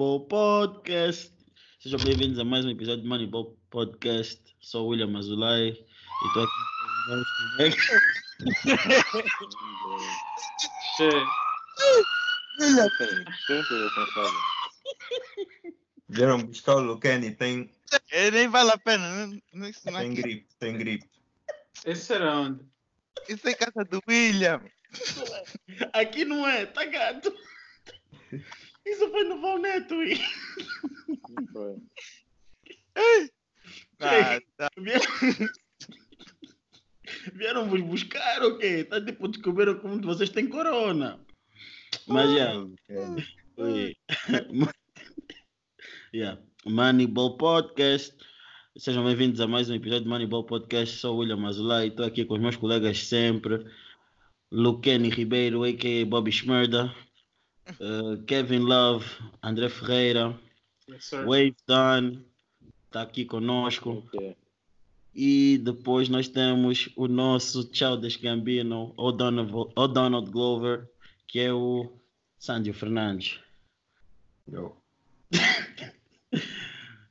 Moneyball Podcast. Sejam bem-vindos a mais um episódio do Moneyball Podcast. Sou o William Azulay e estou aqui com. Vieram buscar o Lucani, tem, É, nem vale a pena. Não, não, isso, não é, tem gripe, tem gripe. Esse será onde? isso é casa do William. Aqui não é, tá gato. Isso foi no Valneto. e- Ah, tá. Vieram... Vos buscar o quê? Tá tipo descobriram como vocês têm corona. Mas já. Yeah. Moneyball Podcast. Sejam bem-vindos a mais um episódio do Moneyball Podcast. Sou o William Azulay. Estou aqui com os meus colegas sempre. Luqueni Ribeiro, a.k.a. Bobby Schmerda. Uh, Kevin Love, André Ferreira. Yes. Wave Dunn está aqui conosco. E depois nós temos o nosso Childish Gambino, o Donald, o Donald Glover, que é o Sandro Fernandes. Yo.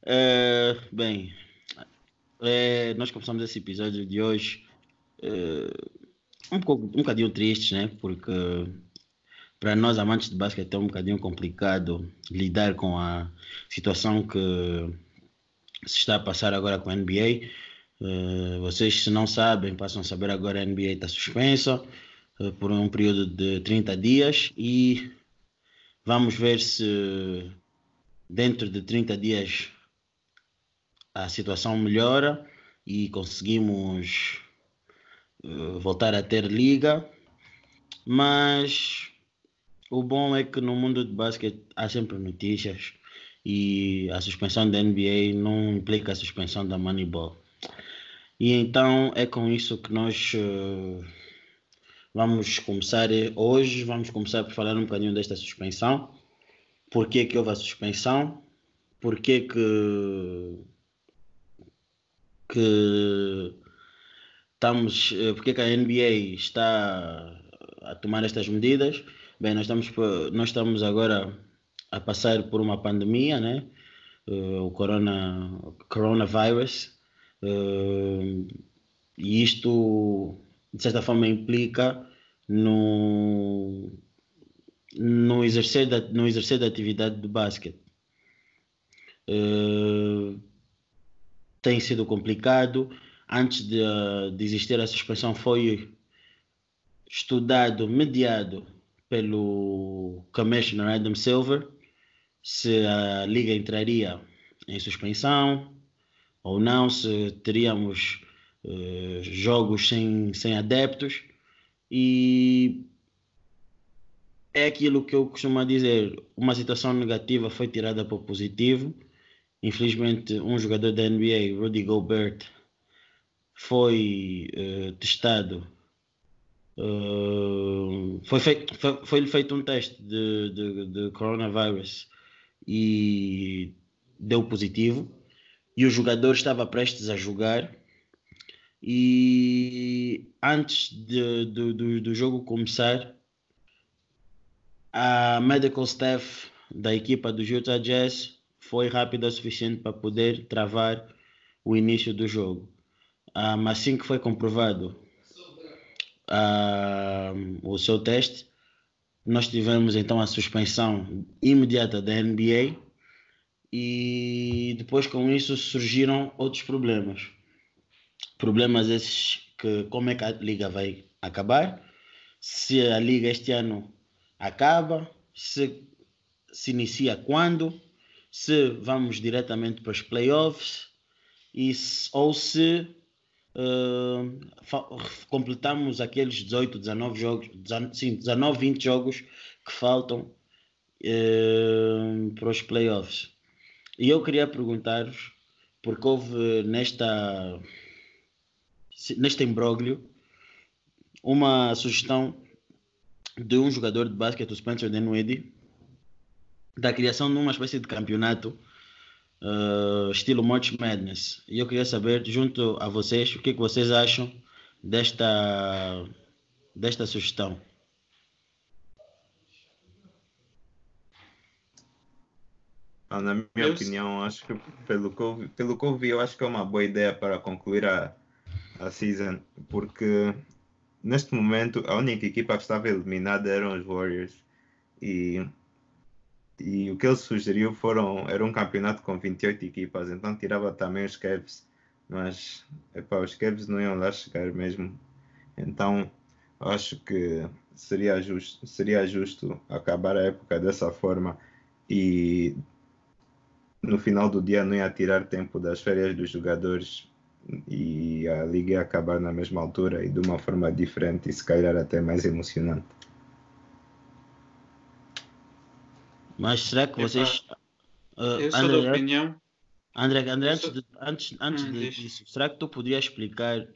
É, bem, é, nós começamos esse episódio de hoje é, um, pouco, um bocadinho tristes, né? Porque para nós amantes de basquete é um bocadinho complicado lidar com a situação que se está a passar agora com a NBA. Eh, vocês, se não sabem, passam a saber agora a NBA está suspensa eh, por um período de 30 dias e vamos ver se dentro de 30 dias a situação melhora e conseguimos eh, voltar a ter liga. Mas o bom é que no mundo de basquete há sempre notícias e a suspensão da NBA não implica a suspensão da Moneyball. E então é com isso que nós eh, vamos começar eh, hoje, vamos começar por falar um bocadinho desta suspensão. Por que que houve a suspensão? Por que que, que estamos, eh, por que que a NBA está a tomar estas medidas? Bem, nós estamos, nós estamos agora a passar por uma pandemia, né? Eh, o corona, coronavirus. Eh, e isto, de certa forma, implica no, no, exercer da, no exercer da atividade de basquete. Eh, tem sido complicado. Antes de, de existir a suspensão, foi estudado, mediado pelo Commissioner Adam Silver se a liga entraria em suspensão ou não, se teríamos eh, jogos sem, sem adeptos e é aquilo que eu costumo dizer, uma situação negativa foi tirada para o positivo. Infelizmente, um jogador da NBA, Rudy Gobert, foi eh, testado Uh, foi feito foi, foi feito um teste de, de, de coronavírus e deu positivo. E o jogador estava prestes a jogar. E antes de, do, do, do jogo começar a medical staff da equipa do Utah Jazz foi rápida o suficiente para poder travar o início do jogo. Ah, mas assim que foi comprovado ah, o seu teste, nós tivemos então a suspensão imediata da NBA e depois com isso surgiram outros problemas. Problemas esses que como é que a liga vai acabar, se a liga este ano acaba, se se inicia quando, se vamos diretamente para os playoffs? E se- ou se Uh, completamos aqueles 18, 19 jogos, 19, sim, 19, 20 jogos que faltam uh, para os playoffs. E eu queria perguntar-vos, porque houve nesta, neste imbróglio uma sugestão de um jogador de basquete, o Spencer Dinwiddie, da criação de uma espécie de campeonato uh, estilo March Madness. E eu queria saber, junto a vocês, o que, que vocês acham desta, desta sugestão. Ah, na minha Eu- opinião, acho que pelo que, eu, vi- pelo que eu vi, eu acho que é uma boa ideia para concluir a, a season, porque neste momento a única equipa que estava eliminada eram os Warriors e, e o que ele sugeriu foram, era um campeonato com 28 equipas, então tirava também os Cavs, mas epá, os Cavs não iam lá chegar mesmo, então acho que seria justo, seria justo acabar a época dessa forma e no final do dia não ia tirar tempo das férias dos jogadores e a liga ia acabar na mesma altura e de uma forma diferente e se calhar até mais emocionante. Mas será que vocês. Ah, Eu sou André, da opinião. André, André, eu antes, sou- de- antes, antes Hum, de- disso, será que tu podias explicar? eh,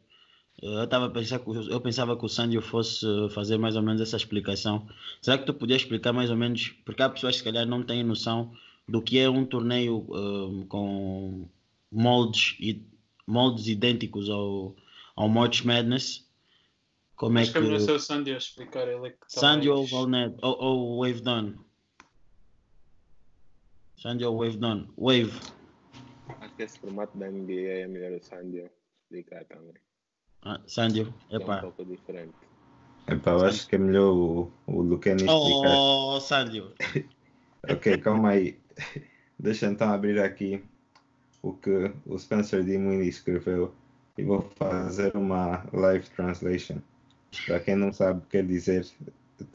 Eu estava a pensar que o- eu pensava que o Sandio fosse fazer mais ou menos essa explicação. Será que tu podias explicar mais ou menos? Porque há pessoas que se calhar não têm noção do que é um torneio eh, com moldes e moldes idênticos ao ao March Madness. Como é Acho que é melhor que ser o Sandy a explicar. Ele é que tá Sandio ou Valnet ou, ou Wave Done? Sandio ou Wave Done? Wave. Acho que esse formato da NBA é melhor o Sandio explicar também. Ah, Sandio, que É um epá. pouco diferente. Epá, eu acho que é melhor o, o Luqueni explicar. Oh, Sandio. Ok, calma aí. Deixa então abrir aqui o que o Spencer Dinwiddie escreveu e vou fazer uma live translation. Para quem não sabe, quer dizer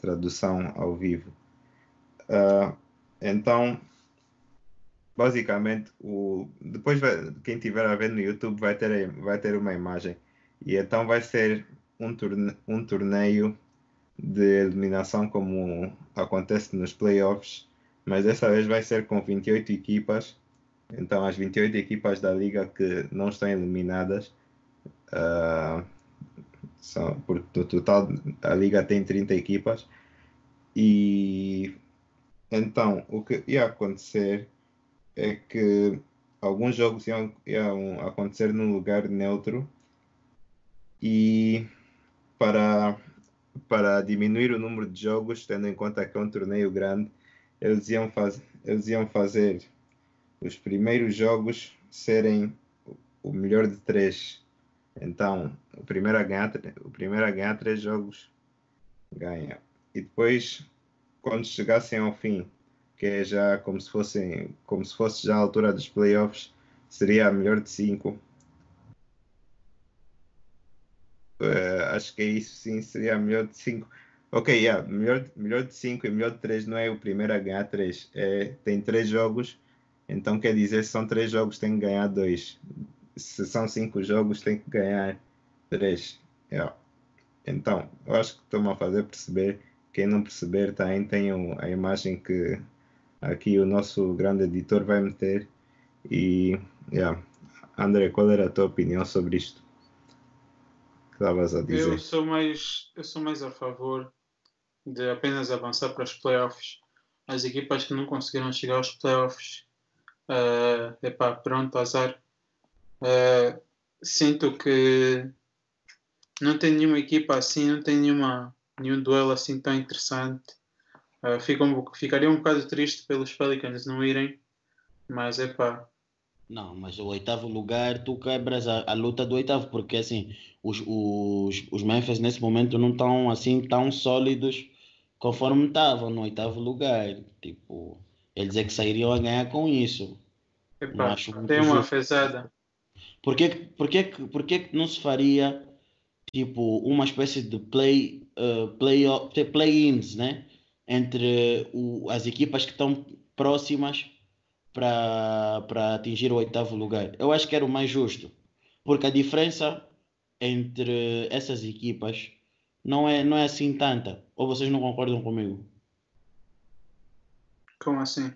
tradução ao vivo. Ah, então, basicamente, o, depois vai- quem estiver a ver no YouTube vai ter, vai ter uma imagem. E então vai ser um, torne, um torneio de eliminação como acontece nos playoffs mas dessa vez vai ser com 28 equipas. Então, as 28 equipas da liga que não estão eliminadas, ah, são, por, no total, a liga tem 30 equipas. E então, o que ia acontecer é que alguns jogos iam, iam acontecer num lugar neutro e para, para diminuir o número de jogos, tendo em conta que é um torneio grande, eles iam, faz, eles iam fazer os primeiros jogos serem o- melhor de três. Então, o primeiro a ganhar, o primeiro a ganhar três jogos ganha. E depois, quando chegassem ao fim, que é já como se fossem, como se fosse já a altura dos playoffs, seria a melhor de cinco. Eh, acho que é isso sim, seria a melhor de cinco. Ok, yeah, melhor, melhor de 5 e melhor de 3 não é o primeiro a ganhar 3. É, tem 3 jogos, então quer dizer, se são 3 jogos, tem que ganhar 2. Se são 5 jogos, tem que ganhar 3. Yeah. Então, eu acho que estou-me a fazer perceber. Quem não perceber, também tem o- a imagem que aqui o nosso grande editor vai meter. E, yeah. André, qual era a tua opinião sobre isto? Que estavas a dizer? Eu sou mais, eu sou mais a favor de apenas avançar para os playoffs. As equipas que não conseguiram chegar aos playoffs, uh, epá, pronto, azar. Eh, sinto que não tem nenhuma equipa assim, não tem nenhuma, nenhum duelo assim tão interessante. Eh, fico um, ficaria um bocado triste pelos Pelicans não irem, mas epá, Não, mas o oitavo lugar, tu quebras a, a luta do oitavo, porque assim, os, os, os Memphis nesse momento não estão assim tão sólidos conforme estavam no oitavo lugar. Tipo, eles é que sairiam a ganhar com isso. Muito tem uma justo. fezada. Por que, por que, não se faria tipo uma espécie de play, uh, play, play-ins, né? Entre o, as equipas que estão próximas para para atingir o oitavo lugar. Eu acho que era o mais justo, porque a diferença entre essas equipas não é não é assim tanta. Ou vocês não concordam comigo? Como assim?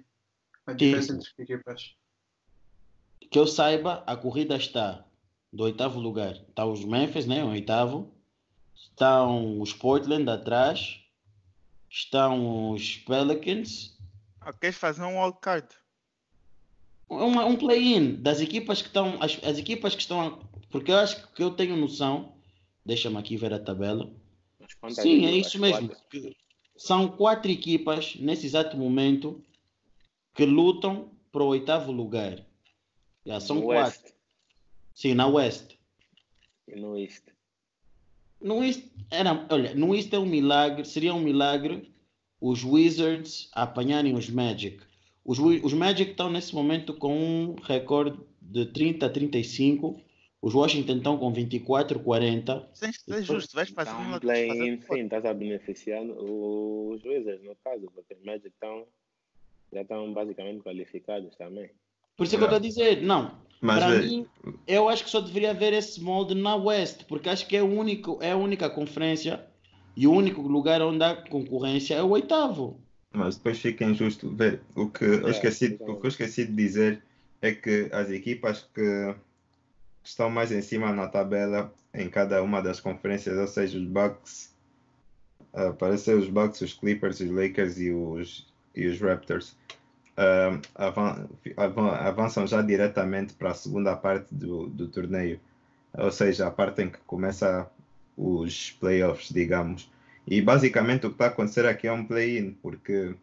A diferença Tipo. entre equipas. que eu saiba, a corrida está do oitavo lugar. Está os Memphis, né? O oitavo. Estão os Portland atrás. Estão os Pelicans. Ah, queres fazer um wildcard? Uma, um play-in das equipas que estão. As, as equipas que estão. porque eu acho que eu tenho noção. Deixa-me aqui ver a tabela. Sim, é isso mesmo. Quatro? São quatro equipas nesse exato momento que lutam para o oitavo lugar. Já, são no quatro. West Sim, na West. e no East. No East, era, olha, no East é um milagre, seria um milagre os Wizards apanharem os Magic. Os, os Magic estão nesse momento com um recorde de 30 a 35. Os Washington estão com 24, 40. Tens de ser justo, vais fazer Então, uma play sim, estás a beneficiar os Wizards, no caso, porque os Magic estão, já estão basicamente qualificados também. Por isso é que eu estou a dizer, não. Mas Para vê, mim, eu acho que só deveria haver esse molde na West, porque acho que é, o único, é a única conferência e o único lugar onde há concorrência é o oitavo. mas depois fica injusto ver. O que eu É, esqueci, o que eu esqueci de dizer é que as equipas que estão mais em cima na tabela em cada uma das conferências, ou seja, os Bucks, parece ser os Bucks, os Clippers, os Lakers e os, e os Raptors, ah, avan- avan- avançam já diretamente para a segunda parte do, do torneio, ou seja, a parte em que começa os playoffs, digamos. E basicamente o que está a acontecer aqui é um play-in, porque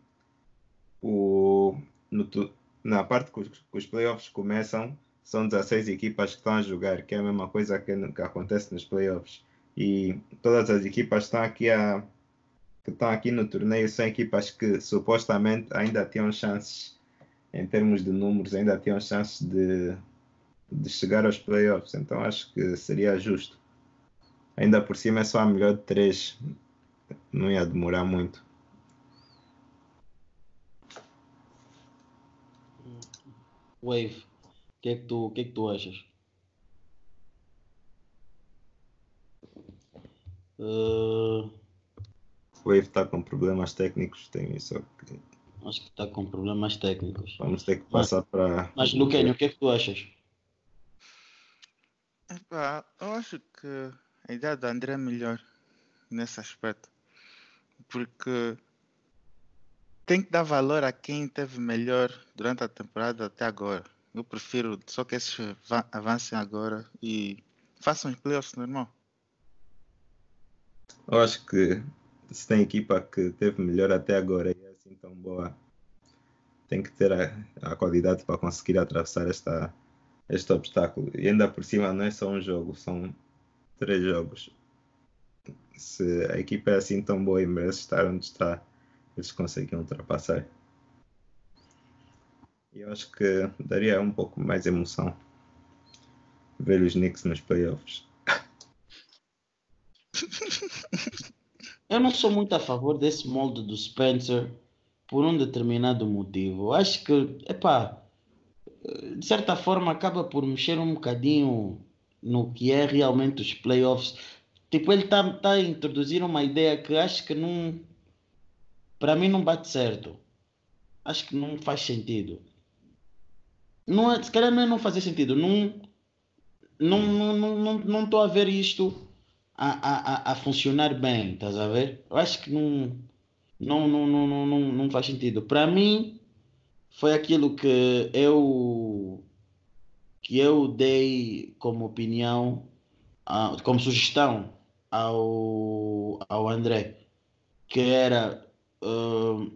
o, no na parte que os, que os playoffs começam, são 16 equipas que estão a jogar, que é a mesma coisa que, que acontece nos playoffs. E todas as equipas estão aqui a, que estão aqui no torneio são equipas que supostamente ainda tinham chances, em termos de números, ainda tinham chances de, de chegar aos playoffs. Então acho que seria justo. Ainda por cima é só a melhor de três. Não ia demorar muito. Wave, o que, é que, tu, que é que tu achas? Uh, O Wave está com problemas técnicos, tem isso. que acho que está com problemas técnicos. Vamos ter que passar para. Mas, Luquinho, o que é que tu achas? Epá, eu acho que a ideia do André é melhor nesse aspecto. Porque tem que dar valor a quem teve melhor durante a temporada até agora. Eu prefiro só que esses va- avancem agora e façam os playoffs normal. Eu acho que se tem equipa que teve melhor até agora e é assim tão boa, tem que ter a, a qualidade para conseguir atravessar esta, este obstáculo. E ainda por cima não é só um jogo, são três jogos. Se a equipa é assim tão boa e merece estar onde está, eles conseguem ultrapassar. E eu acho que daria um pouco mais emoção ver os Knicks nos playoffs. Eu não sou muito a favor desse molde do Spencer por um determinado motivo. Acho que, epá, de certa forma acaba por mexer um bocadinho no que é realmente os playoffs. Tipo, ele está tá a introduzir uma ideia que acho que não. Para mim não bate certo. Acho que não faz sentido. Não é, se calhar não é não fazer sentido. Não não não não não não estou a ver isto a, a, a- funcionar bem, estás a ver? Eu acho que não, não, não, não, não, não, faz sentido. Para mim, foi aquilo que eu, que eu dei como opinião, como sugestão ao, ao André, que era ah,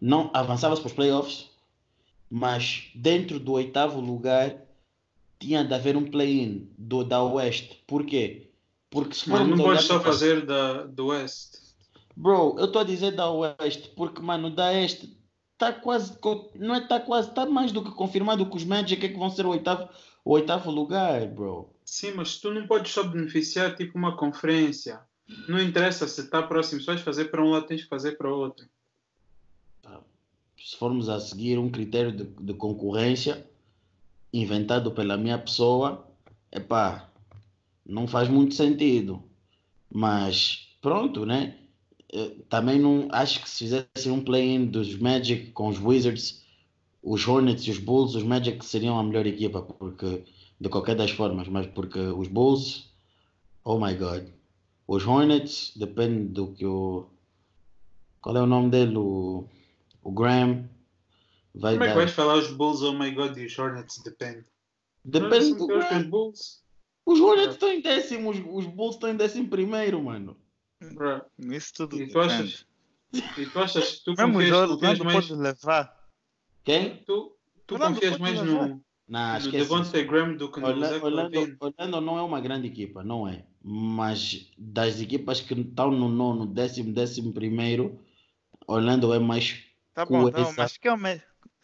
não avançava-se para os playoffs, mas dentro do oitavo lugar tinha de haver um play-in do da Oeste. Por quê? Porque se Mano, não podes só fazer da, do West. Bro, eu estou a dizer da Oeste, porque, mano, da Este está quase, não é está quase, está mais do que confirmado que os Magic é que vão ser o oitavo, o oitavo lugar, bro. Sim, mas tu não podes só beneficiar tipo uma conferência. Não interessa se está próximo, se vais fazer para um lado, tens que fazer para o outro. Se formos a seguir um critério de, de concorrência inventado pela minha pessoa, epá, não faz muito sentido. Mas pronto, né? Eh, Também não acho que se fizessem um play-in dos Magic com os Wizards, os Hornets e os Bulls, os Magic seriam a melhor equipa, porque de qualquer das formas, mas porque os Bulls, oh my god, os Hornets, depende do que o. Qual é o nome dele? O, o Graham vai Como é que dar. vais falar os Bulls, oh my god, e os Hornets? Depende. Depende do que os Bulls. Os Hornets estão em décimo, os, os Bulls estão em décimo primeiro, mano. Bro. Isso tudo E tu achas, depende. e tu achas que tu Mesmo confias, Jordan confias mais... pode levar. Quem? Tu, tu Orlando confias mais levar. no, Não, no. Devontae Graham do que no Orla- Zach Orlando? Orlando não é uma grande equipa, não é. Mas das equipas que estão no nono, décimo, décimo primeiro, Orlando é mais Tá bom, coesa. mas que é o.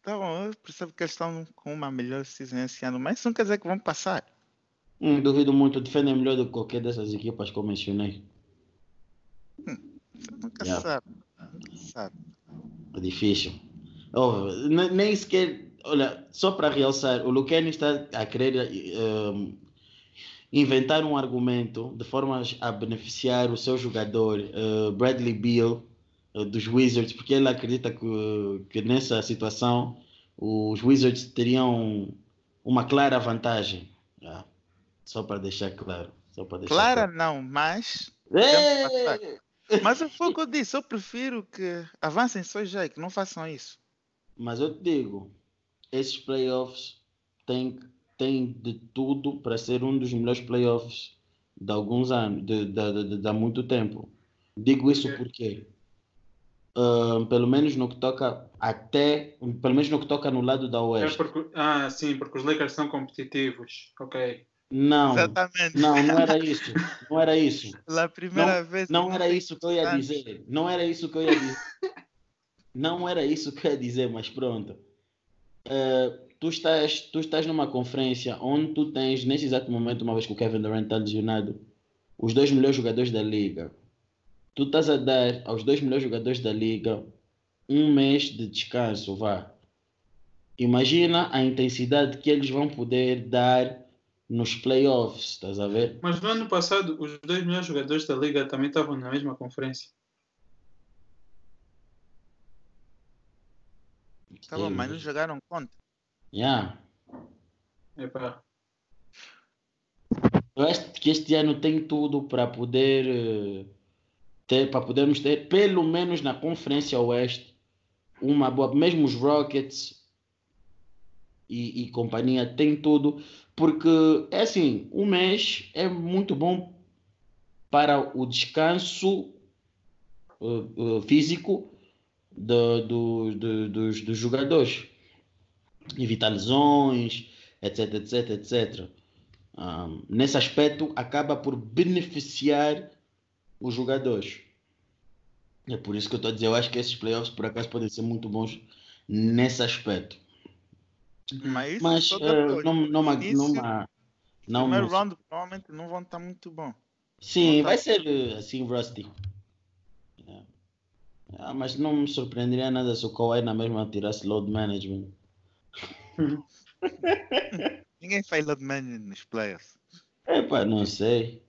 Bom, eu percebo que eles estão com uma melhor season esse ano, mas isso não quer dizer que vão passar. Hum, duvido muito, defendem melhor do que qualquer dessas equipas que eu mencionei. Você nunca Yeah. sabe. Nunca sabe. É difícil. Oh, ne- nem sequer. Olha, só para realçar, o Luqueni está a querer ehm, inventar um argumento de forma a beneficiar o seu jogador eh, Bradley Beal dos Wizards, porque ele acredita que, que nessa situação os Wizards teriam uma clara vantagem. Ah, só para deixar claro. Só para deixar Clara claro. não, mas. Ei! Mas foi o que eu disse, eu prefiro que avancem só já e que não façam isso. Mas eu te digo, esses playoffs têm, têm de tudo para ser um dos melhores playoffs de alguns anos, de, de, de, de- de há muito tempo. Digo isso porque, pelo menos no que toca até, pelo menos no que toca no lado da É Oeste. porque, ah, sim, porque os Lakers são competitivos. Ok. Não, Exatamente. não, não era isso. Não era isso. Pela primeira vez. Não era isso que eu ia dizer. Não era isso que eu ia dizer. Não era isso que eu ia dizer, mas pronto. Eh, tu, estás, tu estás numa conferência onde tu tens, nesse exato momento, uma vez que o Kevin Durant está lesionado, os dois melhores jogadores da liga. Tu estás a dar aos dois melhores jogadores da liga um mês de descanso, vá. Imagina a intensidade que eles vão poder dar nos playoffs, estás a ver? Mas no ano passado, os dois melhores jogadores da liga também estavam na mesma conferência. Tá bom, mas não jogaram contra. Yeah. Epá. Eu acho que este ano tem tudo para poder eh, ter, para podermos ter, pelo menos na Conferência Oeste, uma boa. Mesmo os Rockets e, e companhia tem tudo, porque é assim, um mês é muito bom para o descanso eh, eh, físico do, do, do- dos, dos jogadores, evitar lesões, etc, etc, etc. Um, nesse aspecto, acaba por beneficiar os jogadores. É por isso que eu estou a dizer, eu acho que esses playoffs por acaso podem ser muito bons nesse aspecto. Mas Mas depois. não, não, uma- numa- não, primeiro não- round provavelmente não vão estar muito bom. Sim, não vai ser assim rusty. É. Ah, mas não me surpreenderia nada se o Kawhi na mesma tirasse load management. Ninguém faz load management nos playoffs. Epá, não sei.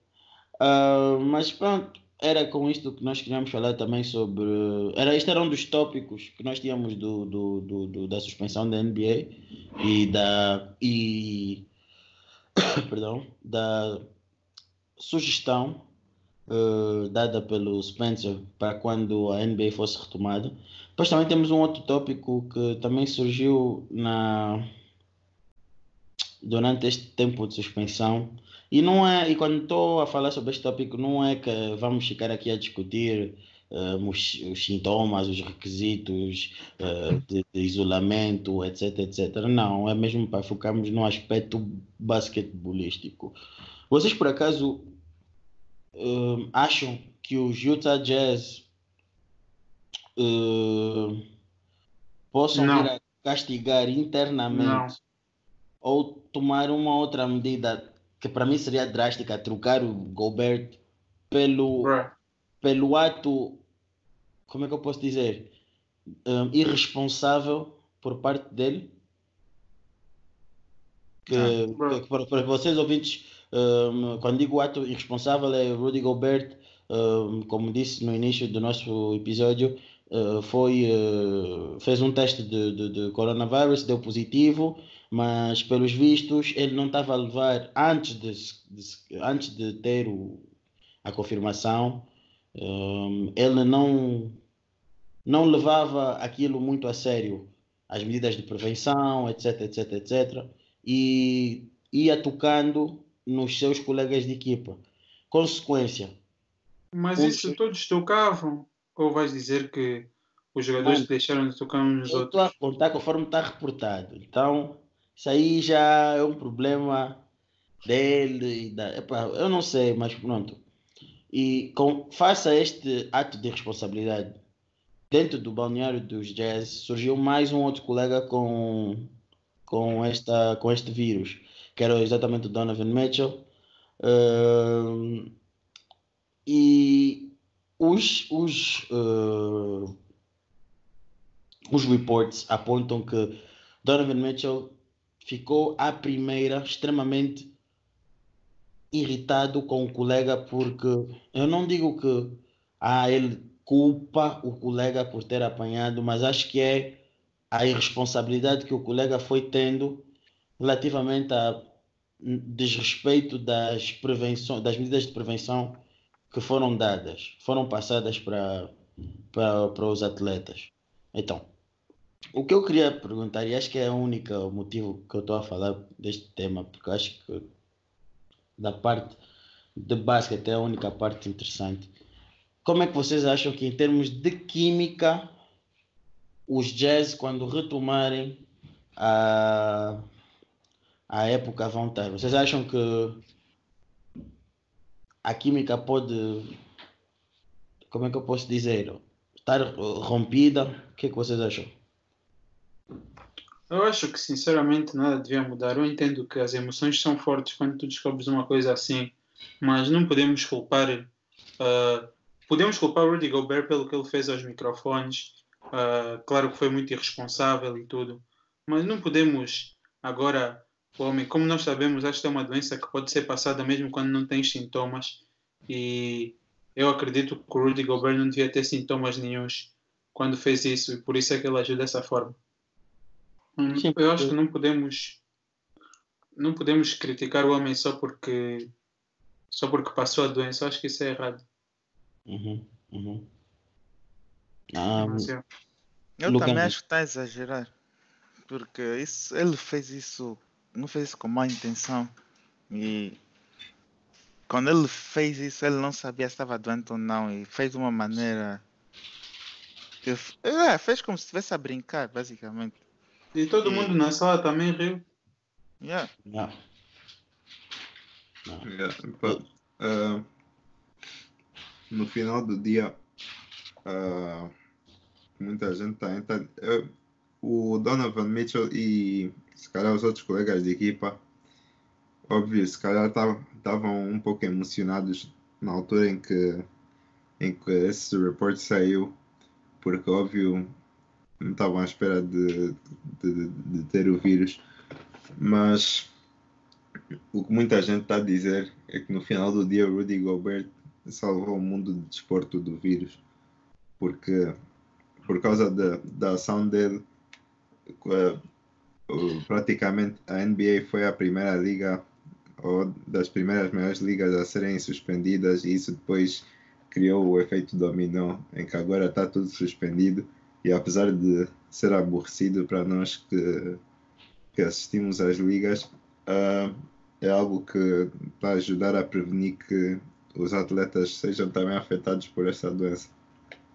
Ah, mas pronto, era com isto que nós queríamos falar também sobre. Era, este era um dos tópicos que nós tínhamos do, do, do- do- da suspensão da NBA e da. E, perdão, da sugestão eh, dada pelo Spencer para quando a NBA fosse retomada. Depois também temos um outro tópico que também surgiu na durante este tempo de suspensão. E não é, e quando estou a falar sobre este tópico, não é que vamos ficar aqui a discutir eh, os, os sintomas, os requisitos eh, de, de isolamento, etc, etc. Não, é mesmo para focarmos no aspecto basquetebolístico. Vocês por acaso eh, acham que os Utah Jazz possam castigar internamente Não. ou tomar uma outra medida que para mim seria drástica, trocar o Gobert pelo, Bruh. pelo ato, como é que eu posso dizer, um, irresponsável por parte dele? Que, Ah, que para, para vocês ouvintes, um, quando digo ato irresponsável é Rudy Gobert, um, como disse no início do nosso episódio, uh, foi, uh, fez um teste de, de, de coronavírus, deu positivo, mas pelos vistos ele não estava a levar antes de, de antes de ter o, a confirmação. Hum, ele não não levava aquilo muito a sério as medidas de prevenção etc etc etc e ia tocando nos seus colegas de equipa. Consequência. Mas isso todos tocavam? Ou vais dizer que os jogadores Bom, deixaram de tocar uns nos Eu estou a outros. contar conforme está reportado. Então, isso aí já é um problema dele. Da, epá, eu não sei, mas pronto. E com, face a este ato de responsabilidade, dentro do balneário dos Jazz, surgiu mais um outro colega com, com, esta, com este vírus, que era exatamente o Donovan Mitchell. Ahn, e os, os, ah, os reports apontam que Donovan Mitchell ficou à primeira extremamente irritado com o colega porque eu não digo que ah, ele culpa o colega por ter apanhado, mas acho que é a irresponsabilidade que o colega foi tendo relativamente a desrespeito das prevenções, das medidas de prevenção que foram dadas, foram passadas para, para, para os atletas. Então, o que eu queria perguntar, e acho que é o único motivo que eu estou a falar deste tema, porque acho que da parte de basquete é a única parte interessante. Como é que vocês acham que, em termos de química, os Jazz, quando retomarem a, a época, vão estar? Vocês acham que a química pode, como é que eu posso dizer, estar rompida? O que é que vocês acham? Eu acho que sinceramente nada devia mudar. Eu entendo que as emoções são fortes quando tu descobres uma coisa assim, mas não podemos culpar. ah, podemos culpar o Rudy Gobert pelo que ele fez aos microfones. Ah, claro que foi muito irresponsável e tudo, mas não podemos agora. Homem, como nós sabemos, esta é uma doença que pode ser passada mesmo quando não tem sintomas. E eu acredito que o Rudy Gobert não devia ter sintomas nenhuns quando fez isso, e por isso é que ele agiu dessa forma. Hum, Sim, Eu acho que não podemos não podemos criticar o homem só porque só porque passou a doença. Eu acho que isso é errado. Uhum, uhum. Ah, Mas, é. Eu Lucas, também acho que está a exagerar. Porque isso, ele fez isso, não fez isso com má intenção. E quando ele fez isso, ele não sabia se estava doente ou não. E fez de uma maneira. É, fez como se estivesse a brincar, basicamente. E todo E- mundo na sala também riu. Yeah. não. Não. Yeah, pá, ah, no final do dia, ah, muita gente tá, tá eu- o Donovan Mitchell e se calhar os outros colegas de equipa, óbvio, se calhar estavam um pouco emocionados na altura em que, em que esse report saiu, porque óbvio não estavam à espera de, de, de ter o vírus, mas o que muita gente está a dizer é que no final do dia o Rudy Gobert salvou o mundo de desporto do vírus, porque por causa da, da ação dele, praticamente a NBA foi a primeira liga ou das primeiras maiores ligas a serem suspendidas e isso depois criou o efeito dominó em que agora está tudo suspendido e apesar de ser aborrecido para nós que, que assistimos às ligas, ah, é algo que está a ajudar a prevenir que os atletas sejam também afetados por essa doença.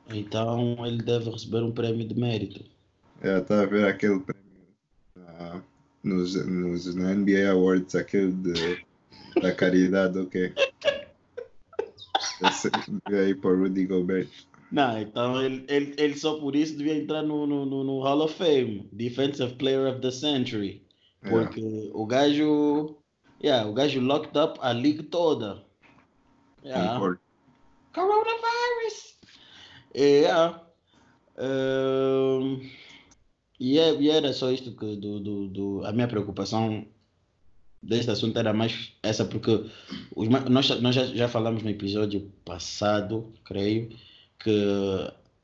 Então ele deve receber um prémio de mérito. É, está a ver aquele prémio ah, nos, nos, na NBA Awards, aquele de, da caridade, ok? Esse ir para Rudy Gobert. Não, então ele, ele, ele só por isso devia entrar no, no, no, Hall of Fame, Defensive Player of the Century. É, Porque o gajo, yeah, o gajo locked up a league toda. Yeah. concordo. Coronavirus! Yeah. Um, e, é, e era só isto que do, do, do, a minha preocupação deste assunto era mais essa, porque os, nós, nós já, já falamos no episódio passado, creio, que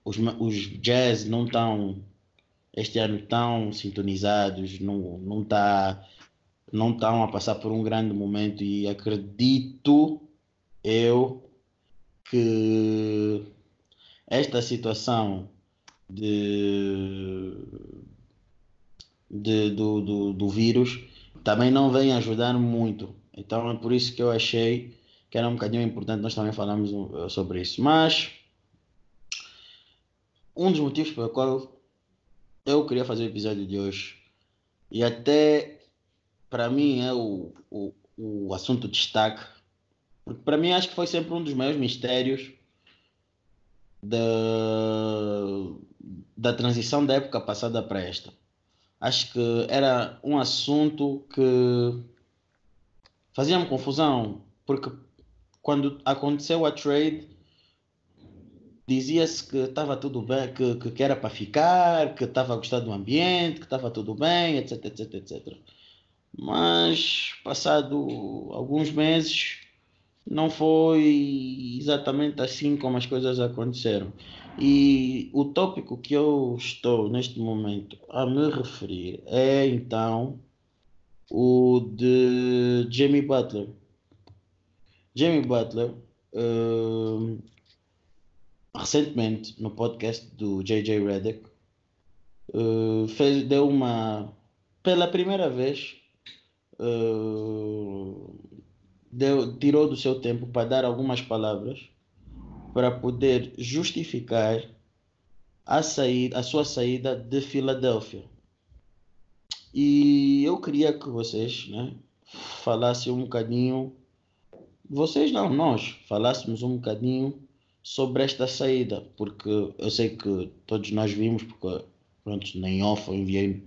os, os jazz não estão este ano tão sintonizados, não não tá, não estão a passar por um grande momento e acredito eu que esta situação de, de- do, do, do vírus também não vem ajudar muito. Então é por isso que eu achei que era um bocadinho importante nós também falarmos uh, sobre isso. Mas um dos motivos pelo qual eu queria fazer o episódio de hoje. E até para mim é o, o, o assunto de destaque. Porque para mim acho que foi sempre um dos maiores mistérios da, da transição da época passada para esta. Acho que era um assunto que fazia-me confusão, porque quando aconteceu a trade dizia-se que estava tudo bem, que, que, era para ficar, que estava a gostar do ambiente, que estava tudo bem, etc, etc, etc. Mas, passado alguns meses, não foi exatamente assim como as coisas aconteceram. E o tópico que eu estou neste momento a me referir é então o de Jamie Butler. Jamie Butler. Uh, recentemente no podcast do JJ Redick uh, fez, deu uma pela primeira vez uh, deu, tirou do seu tempo para dar algumas palavras para poder justificar a, saída, a sua saída de Filadélfia. E eu queria que vocês né, falassem um bocadinho, vocês não, nós falássemos um bocadinho sobre esta saída, porque eu sei que todos nós vimos, porque pronto, nem off eu enviei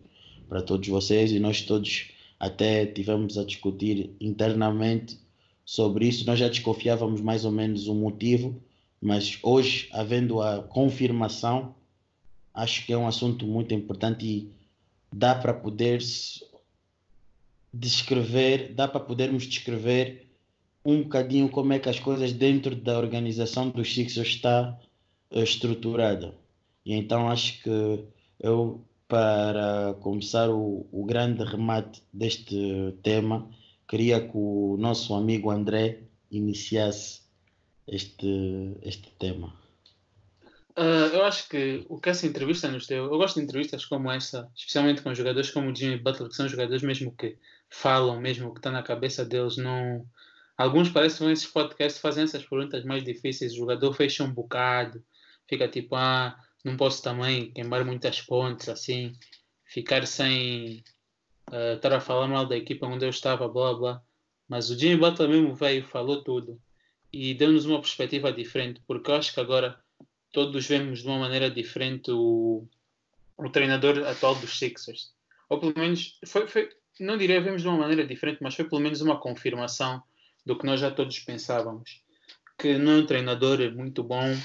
para todos vocês e nós todos até tivemos a discutir internamente sobre isso. Nós já desconfiávamos mais ou menos o motivo, mas hoje, havendo a confirmação, acho que é um assunto muito importante e dá para poder descrever, dá para podermos descrever um bocadinho como é que as coisas dentro da organização dos Sixers está uh, estruturada. E então acho que eu, para começar o, o grande remate deste tema, queria que o nosso amigo André iniciasse este, este tema. Uh, eu acho que o que essa entrevista nos deu, eu gosto de entrevistas como essa, especialmente com jogadores como o Jimmy Butler, que são jogadores mesmo que falam, mesmo que está na cabeça deles, não, Alguns parecem esses podcasts fazem essas perguntas mais difíceis. O jogador fecha um bocado, fica tipo, ah, não posso também queimar muitas pontes, assim, ficar sem uh, estar a falar mal da equipa onde eu estava, blá blá. Mas o Jimmy Butler mesmo veio, falou tudo e deu-nos uma perspectiva diferente, porque eu acho que agora todos vemos de uma maneira diferente o, o treinador atual dos Sixers. Ou pelo menos, foi, foi, não diria vemos de uma maneira diferente, mas foi pelo menos uma confirmação do que nós já todos pensávamos. Que não é um treinador muito bom.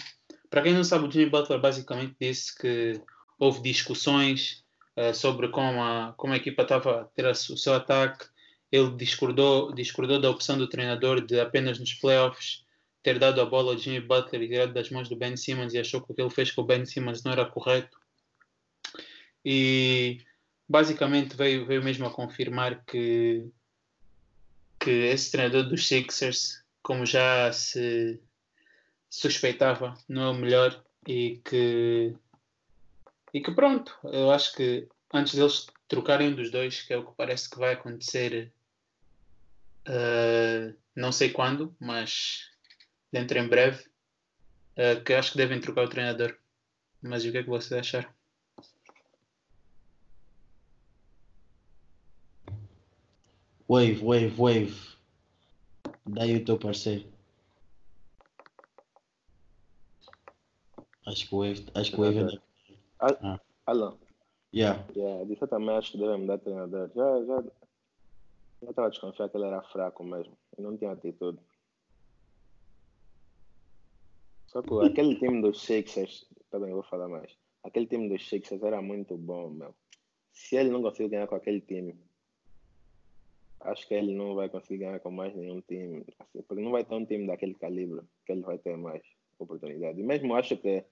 Para quem não sabe, o Jimmy Butler basicamente disse que houve discussões uh, sobre como a, como a equipa estava a ter o seu ataque. Ele discordou, discordou da opção do treinador de apenas nos playoffs ter dado a bola ao Jimmy Butler e tirado das mãos do Ben Simmons e achou que o que ele fez com o Ben Simmons não era correto. E basicamente veio, veio mesmo a confirmar que que esse treinador dos Sixers, como já se suspeitava, não é o melhor e que e que pronto, eu acho que antes deles trocarem um dos dois, que é o que parece que vai acontecer, uh, não sei quando, mas dentro em breve, uh, que acho que devem trocar o treinador. Mas o que é que vocês acharam? Wave, wave, wave. Daí o teu parceiro. Acho que o Wave, acho que o Wave é ah. Alô? Yeah. Yeah, disso eu também acho que deve mudar treinador. Já, já, já estava desconfiado que ele era fraco mesmo. E não tinha atitude. Só que aquele time dos Sixers, também vou falar mais. Aquele time dos Sixers era muito bom, meu. Se ele não conseguiu ganhar com aquele time, acho que ele não vai conseguir ganhar com mais nenhum time, assim, porque não vai ter um time daquele calibre que ele vai ter mais oportunidade. E mesmo acho que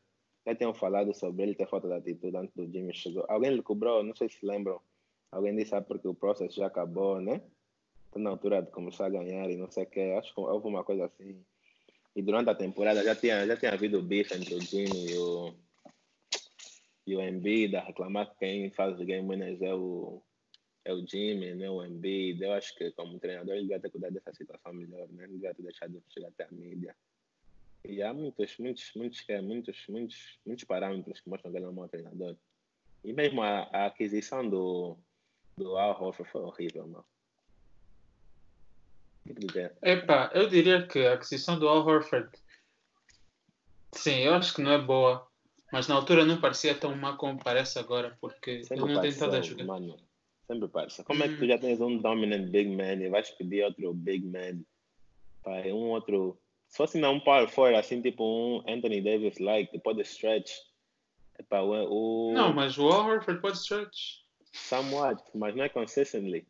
já tinham falado sobre ele ter falta de atitude antes do Jimmy chegou. Alguém lhe cobrou, não sei se lembram, alguém disse ah, porque o processo já acabou, né? Está na altura de começar a ganhar e não sei o que. Acho que houve uma coisa assim. E durante a temporada já tinha, já tinha havido bife entre o Jimmy e o, e o Embiid a reclamar que quem faz o game winners é o, é o Jimmy, né, o Embiid. Eu acho que como treinador ele devia ter cuidado dessa situação melhor, né? Ele devia ter deixado chegar até a mídia. E há muitos, muitos, muitos, muitos, muitos, muitos parâmetros que mostram que ele é um bom treinador. E mesmo a, a aquisição do, do Al Horford foi horrível, mano. Epá, eu diria que a aquisição do Al Horford, sim, eu acho que não é boa, mas na altura não parecia tão má como parece agora, porque Sempre ele não tem estado a jogar. Mano, sempre parece. Como é que tu Hum. já tens um dominant big man e vais pedir outro big man? Pai, um outro. Se fosse não um power forward, assim, tipo um Anthony Davis like, que pode stretch. Epá, o, o Não, mas o Al Horford pode stretch. somewhat, mas não é consistently.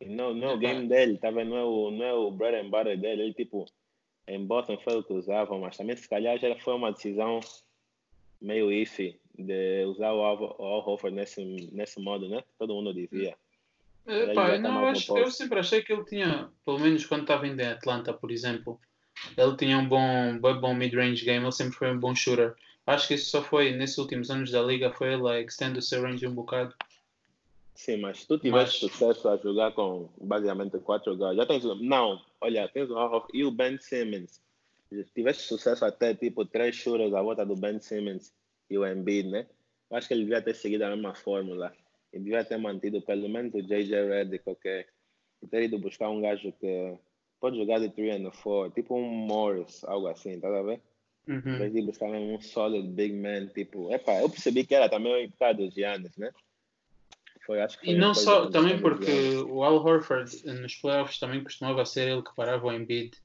Não, não é o game dele, tá vendo? Não é o, não é o bread and butter dele. Ele, tipo, em Boston foi o que usavam, mas também se calhar já foi uma decisão meio iffy de usar o Al, o Al Horford nesse, nesse modo, né? Todo mundo dizia. Epá, eu não, no acho, eu sempre achei que ele tinha, pelo menos quando estava ainda em Atlanta, por exemplo, ele tinha um bom, bom, bom mid-range game, ele sempre foi um bom shooter. Acho que isso só foi nesses últimos anos da liga, foi ele a extend o seu range um bocado. Sim, mas se tu tivesse Mas- sucesso a jogar com basicamente quatro guardas, já tens. Não, olha, tens o Al Horford e o Ben Simmons. Se tivesse sucesso até tipo três shooters à volta do Ben Simmons e o Embiid, né? Eu acho que ele devia ter seguido a mesma fórmula. Ele devia ter mantido pelo menos o JJ Redick, ok? E ter ido buscar um gajo que pode jogar de 3 and 4, tipo um Morris, algo assim, tá a ver? Uhum. vez de buscar um solid big man, tipo, epa, eu percebi que era também por causa dos Giannis, né? Foi, acho que E não só, também porque o Al Horford eh, nos playoffs também costumava ser ele que parava o Embiid.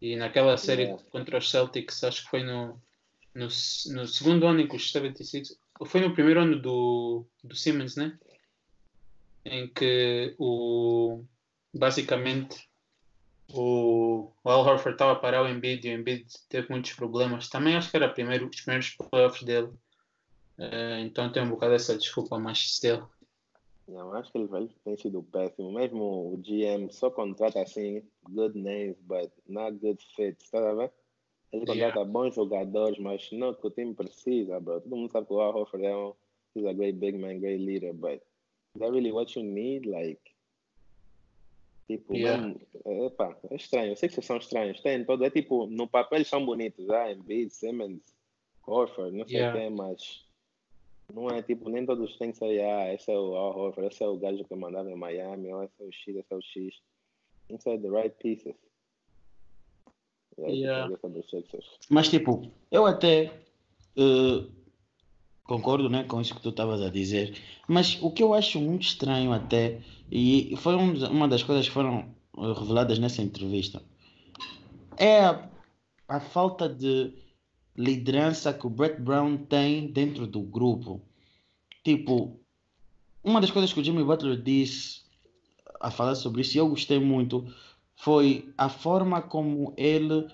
E naquela série Yeah. contra os Celtics, acho que foi no, no, no segundo ano em que os 76, ou foi no primeiro ano do, do Simmons, né? Em que o basicamente o, o Al Horford estava a parar o Embiid e o Embiid teve muitos problemas. Também acho que era primeiro, os primeiros playoffs dele. Eh, então tem um bocado essa desculpa, mas still. Não, acho que ele vai- tem sido péssimo. Mesmo o GM só contrata assim, good names, but not good fits, tá a ver? Ele Yeah. contrata bons jogadores, mas não que o time precisa, bro. Todo mundo sabe que o Al Horford é um he's a great big man, great leader, but is that really what you need? Like, tipo, Yeah. mesmo, é, epá, é estranho. Eu sei que vocês são estranhos. Tem todo, é tipo, no papel são bonitos, ah, Embiid, Simmons, Horford, não sei o Yeah. que, mas não é tipo, nem todos têm que ser, ah, esse é o Al Horford, esse é o gajo que eu mandava em Miami, ou esse é o X, esse é o X. Que ser the right pieces. Yeah. tipo, sobre os Sixers. Mas tipo, eu até eh, concordo né, com isso que tu estavas a dizer, mas o que eu acho muito estranho até, e foi um uma das coisas que foram eh, reveladas nessa entrevista, é a, a falta de liderança que o Brett Brown tem dentro do grupo. Tipo, uma das coisas que o Jimmy Butler disse a falar sobre isso, e eu gostei muito, foi a forma como ele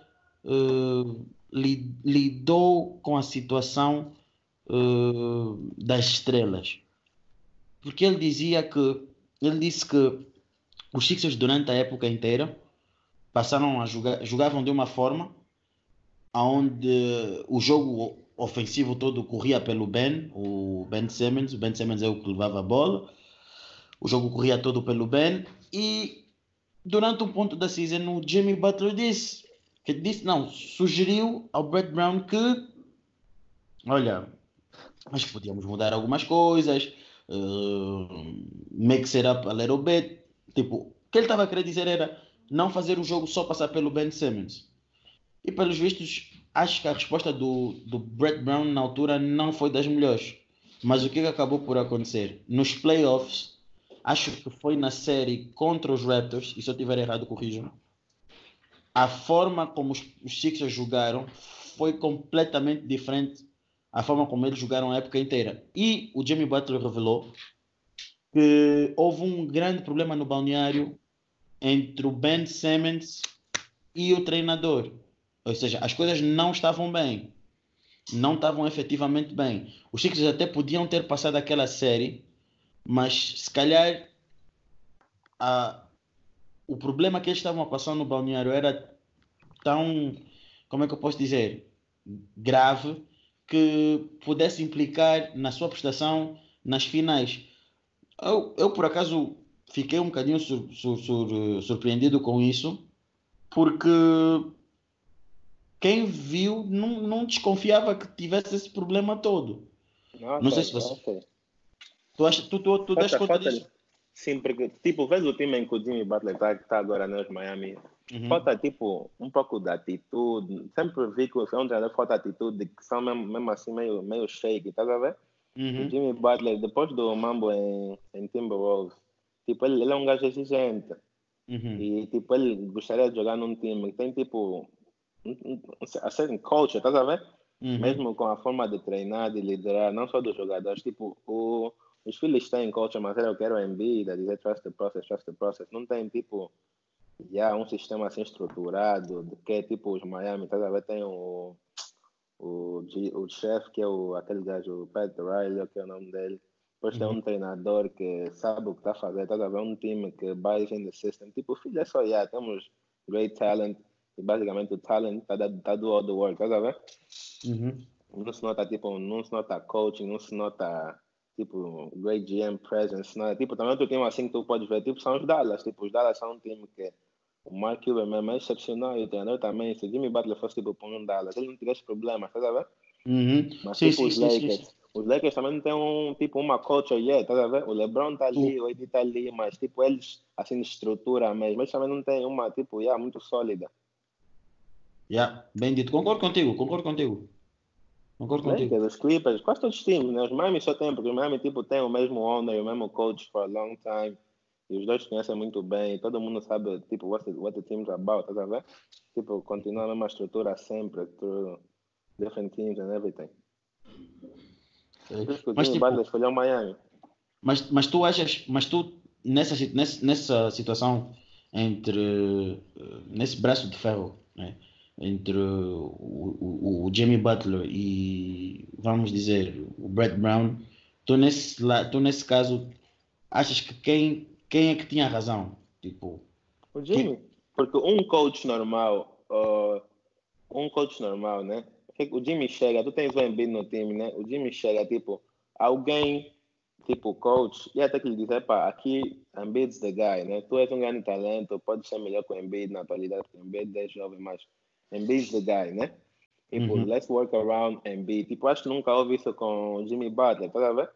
li- lidou com a situação eh, das estrelas. Porque ele dizia que ele disse que os Sixers durante a época inteira passaram a jogar, jogavam de uma forma onde o jogo ofensivo todo corria pelo Ben, o Ben Simmons, o Ben Simmons é o que levava a bola. O jogo corria todo pelo Ben e durante um ponto da season o Jimmy Butler disse que disse não, sugeriu ao Brett Brown que olha, que podíamos mudar algumas coisas, uh, mix it up a little bit. Tipo, o que ele estava a querer dizer era não fazer o jogo só passar pelo Ben Simmons. E pelos vistos, acho que a resposta do, do Brett Brown na altura não foi das melhores. Mas o que, que acabou por acontecer? Nos playoffs, acho que foi na série contra os Raptors, e se eu estiver errado, corrijam. A forma como os Sixers jogaram foi completamente diferente a forma como eles jogaram a época inteira. E o Jimmy Butler revelou que houve um grande problema no balneário entre o Ben Simmons e o treinador. Ou seja, as coisas não estavam bem. Não estavam efetivamente bem. Os Sixers até podiam ter passado aquela série, mas se calhar a, o problema que eles estavam a passar no balneário era tão, como é que eu posso dizer, grave que pudesse implicar na sua prestação nas finais. Eu, eu por acaso fiquei um bocadinho sur, sur, sur, surpreendido com isso, porque quem viu não, não desconfiava que tivesse esse problema todo. Não, Não sei se você- não. Tu, acha, tu, tu, tu das Falta- conta falta- disso? Sim, porque, tipo, vês o time em que o Jimmy Butler tá, tá agora nos Miami. Uhum. Falta, tipo, um pouco de atitude. Sempre vi que o um treinador falta atitude, que são mesmo, mesmo assim meio, meio shake, tá a ver? O Uhum. Jimmy Butler, depois do Mambo em, em Timberwolves, tipo, ele, ele é um gajo exigente. Uhum. E, tipo, ele gostaria de jogar num time que tem, tipo, a certain culture, tá a ver? Uhum. Mesmo com a forma de treinar, de liderar, não só dos jogadores, tipo, o, os filhos têm culture, mas eu quero o Embiid, a dizer trust the process, trust the process. Não tem, tipo, já um sistema assim estruturado, de que, tipo, os Miami, tá? Tem o, o, o chefe, que é o, aquele gajo, o Pat Riley, que é o nome dele. Depois tem Uhum. um treinador que sabe o que está a fazer, tá a ver? Um time que buys in the system. Tipo, filho, é só, yeah, temos great talent, e basicamente o talent está tá do all the work, tá a ver? Uhum. não se nota tipo não se nota coaching não se nota tipo great GM presence não é? tipo também outro time assim que tu podes ver tipo são os Dallas tipo os Dallas são um time que o Mark Cuban mesmo é excepcional e o treinador também se Jimmy Butler fosse tipo para um Dallas ele não tivesse problemas tá a ver Uhum. mas Sim, tipo sim, os Lakers sim. os Lakers também não tem um tipo uma culture yet tá a ver o LeBron tá ali o AD tá ali mas tipo eles assim estrutura mesmo eles também não tem uma tipo yeah, muito sólida Yeah, bem dito. Concordo contigo, concordo contigo. Concordo contigo. Lakers, os Clippers, quase todos os times, né? Os Miami só tem, porque os Miami tipo, tem o mesmo owner, o mesmo coach for a long time. E os dois conhecem muito bem, todo mundo sabe, tipo, what the, what the team's about, tá ver? Tipo, continua a mesma estrutura sempre, through different teams and everything. O Mas, tipo, Butler escolheu o Miami. Mas, mas tu achas, mas tu nessa, nessa, nessa situação entre eh, nesse braço de ferro, né, entre o, o, o Jimmy Butler e vamos dizer o Brett Brown, tu nesse, tu nesse caso achas que quem, quem é que tinha razão? Tipo, O Jimmy, porque um coach normal, uh, um coach normal, né? O Jimmy chega, tu tens o Embiid no time, né? O Jimmy chega, tipo, alguém, tipo, coach, ia ter que lhe dizer, pá, aqui, Embiid's the guy, né? Tu és um grande talento, pode ser melhor que o Embiid na atualidade, porque o Embiid é jovem, mas Embiid's the guy, né? Tipo, Uhum. let's work around Embiid. Tipo, acho que nunca houve isso com o Jimmy Butler, tá a ver?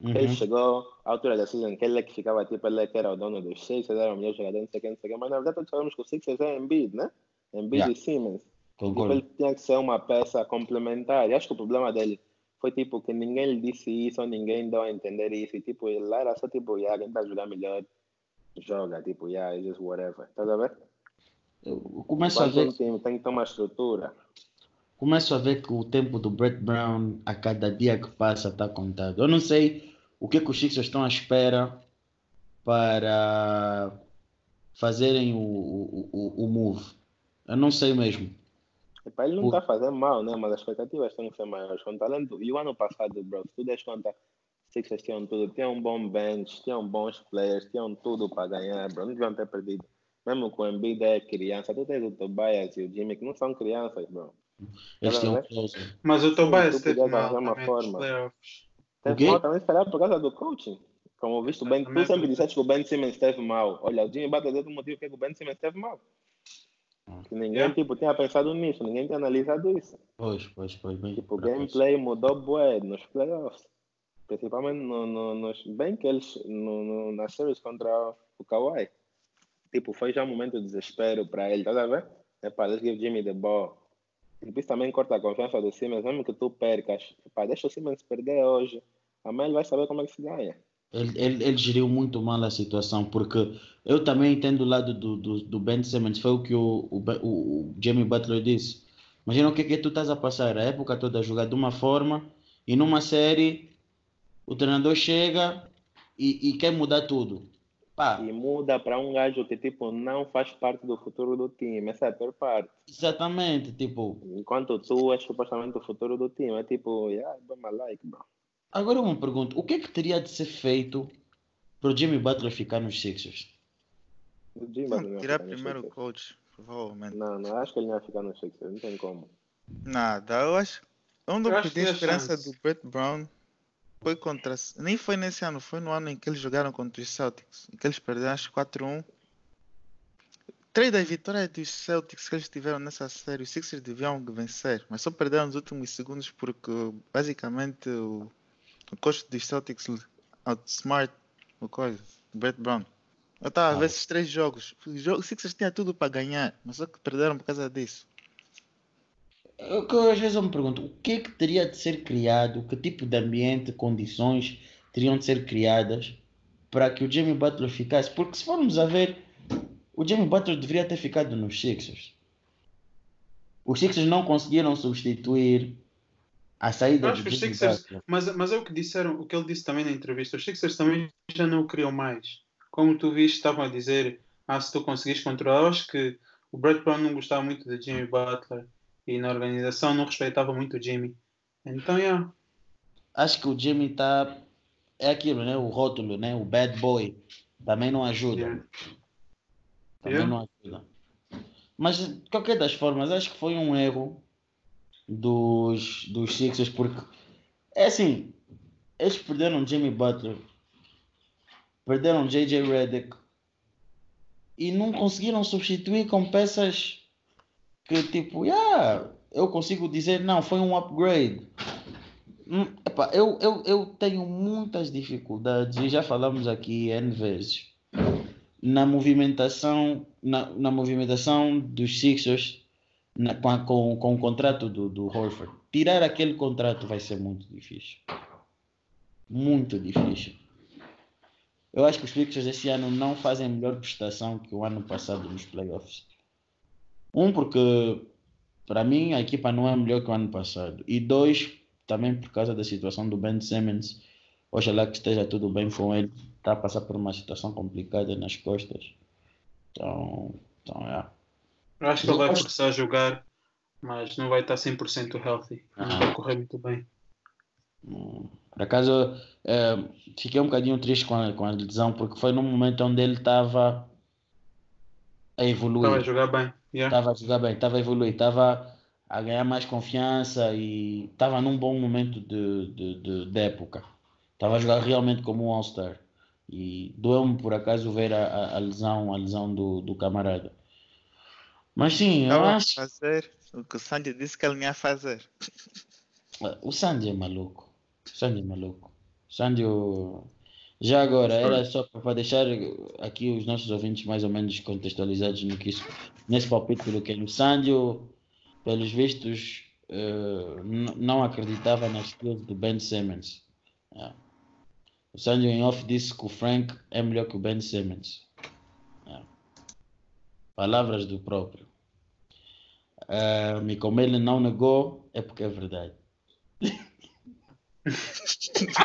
uhum, Ele chegou à altura da season que ele é que ficava tipo, ele é que era o dono dos Sixers, era o melhor jogador, não sei o que, não sei o que, mas na verdade todos sabemos que o Sixers é Embiid, né? Embiid Yeah. e Simmons. Tipo, ele tinha que ser uma peça complementar. E acho que o problema dele foi tipo que ninguém lhe disse isso, ninguém deu a entender isso. E tipo, ele lá era só tipo, yeah, quem tá jogando melhor, joga, tipo, yeah, just whatever. Tá a ver? Eu começo a ver time tem que ter uma estrutura. começo a ver que o tempo do Brett Brown a cada dia que passa está contado. Eu não sei o que, que os Sixers estão à espera para fazerem o, o, o, o move. Eu não sei mesmo. Epá, ele não está fazendo mal, né? Mas as expectativas têm que ser maiores. Com talento. E o ano passado, bro, se tu des conta, Sixers tinham tudo. Tinham um bom bench, tinham bons players, tinham tudo para ganhar, bro. Não deviam ter perdido. Mesmo com o Embiid é criança. Tu tens o Tobias e o Jimmy, que não são crianças, bro. Eles Ela, têm um né? closer. Mas o Tobias tu podia mal nos forma. playoffs. Teve quê? mal também, se calhar, por causa do coaching. Como visto, o Ben, tu Também sempre disseste que o Ben Simmons esteve mal. Olha, o Jimmy Butler deu o motivo que o Ben Simmons esteve mal. Que ninguém, Yeah. tipo, tinha pensado nisso, ninguém tinha analisado isso. Pois, pois, pois. Bem, Tipo, o gameplay mudou bué nos playoffs. Principalmente no, no, nos, bem que eles no, no, na series contra o Kawhi. Tipo, foi já um momento de desespero para ele, tá ver? Epá, let's give Jimmy the ball. Tipo, isso também corta a confiança do Simmons, mesmo que tu percas. Epá, deixa o Simmons perder hoje. Amanhã ele vai saber como é que se ganha. Ele, ele, ele geriu muito mal a situação, porque eu também entendo o lado do, do, do Ben Simmons, foi o que o, o, o Jimmy Butler disse. Imagina o que é que tu estás a passar a época toda a jogar de uma forma e numa série o treinador chega e, e quer mudar tudo. Pá, E muda para um gajo que, tipo, não faz parte do futuro do time. Essa é a pior parte. exatamente, tipo, Enquanto tu és supostamente o futuro do time. É tipo, yeah, my like, bro. agora eu me pergunto, o que é que teria de ser feito para o Jimmy Butler ficar nos Sixers? O Jimmy Butler não Não, ia tirar nos primeiro o coach, provavelmente. Não, não, acho que ele não ia ficar no Sixers, não tem como. Nada, eu acho. Onde Eu eu acho que perdi a tem esperança chance. do Brett Brown foi contra. Nem foi nesse ano, foi no ano em que eles jogaram contra os Celtics. Em que eles perderam acho 4-1. três das vitórias dos Celtics que eles tiveram nessa série, os Sixers deviam vencer, mas só perderam nos últimos segundos porque basicamente o, o coach dos Celtics outsmart o coisa, Brett Brown. Eu estava a ver Ah. esses três jogos. Os Sixers tinham tudo para ganhar, mas só que perderam por causa disso. O que eu, às vezes eu me pergunto, o que é que teria de ser criado, que tipo de ambiente, condições teriam de ser criadas para que o Jimmy Butler ficasse? Porque se formos a ver, o Jimmy Butler deveria ter ficado nos Sixers. Os Sixers não conseguiram substituir a saída Eu acho do Jimmy Sixers, Butler. mas, mas é o que disseram, o que ele disse também na entrevista. Os Sixers também já não o queriam mais. Como tu viste, estavam a dizer, ah, se tu conseguires controlar. Eu acho que o Brett Brown não gostava muito de Jimmy Butler e na organização não respeitava muito o Jimmy. Então, yeah. Acho que o Jimmy está. É aquilo, né? O rótulo, né? O bad boy. Também não ajuda. yeah. Também Yeah. não ajuda. Mas, de qualquer das formas, acho que foi um erro dos, dos Sixers, porque, é assim, eles perderam Jimmy Butler, perderam J.J. Redick e não conseguiram substituir com peças que, tipo, yeah, eu consigo dizer, não, foi um upgrade. Hum, epá, eu, eu, eu tenho muitas dificuldades, e já falamos aqui N vezes, na movimentação, na, na movimentação dos Sixers na- com, com, com o contrato do, do Horford. Tirar aquele contrato vai ser muito difícil. Muito difícil. Eu acho que os Sixers esse ano não fazem melhor prestação que o ano passado nos playoffs. Um, porque para mim a equipa não é melhor que o ano passado. E dois, também por causa da situação do Ben Simmons. Oxalá que esteja tudo bem com ele. Está a passar por uma situação complicada nas costas. Então, então é. Eu acho que ele vai forçar a jogar, mas não vai estar 100% healthy. Não Ah. vai correr muito bem. Hum, Por acaso, eh, fiquei um bocadinho triste com a, com a lesão, porque foi num momento onde ele estava a evoluir. Estava a jogar bem. Yeah. Estava a jogar bem, estava a evoluir, estava a ganhar mais confiança e estava num bom momento de, de, de, de época. Estava a jogar realmente como um All-Star. E doeu-me por acaso ver a, a, lesão, a lesão do, do camarada. Mas sim, eu a acho. fazer o que o Sandy disse que ele não ia fazer. O Sandy é maluco. O Sandy é maluco. O Sandy, o- já agora, era só para deixar aqui os nossos ouvintes mais ou menos contextualizados no que isso, nesse palpite pelo que o Sandy, pelos vistos, n- não acreditava nas skills do Ben Simmons. É. O Sandy em off disse que o Frank é melhor que o Ben Simmons. É. Palavras do próprio. Eh, e como ele não negou, é porque é verdade.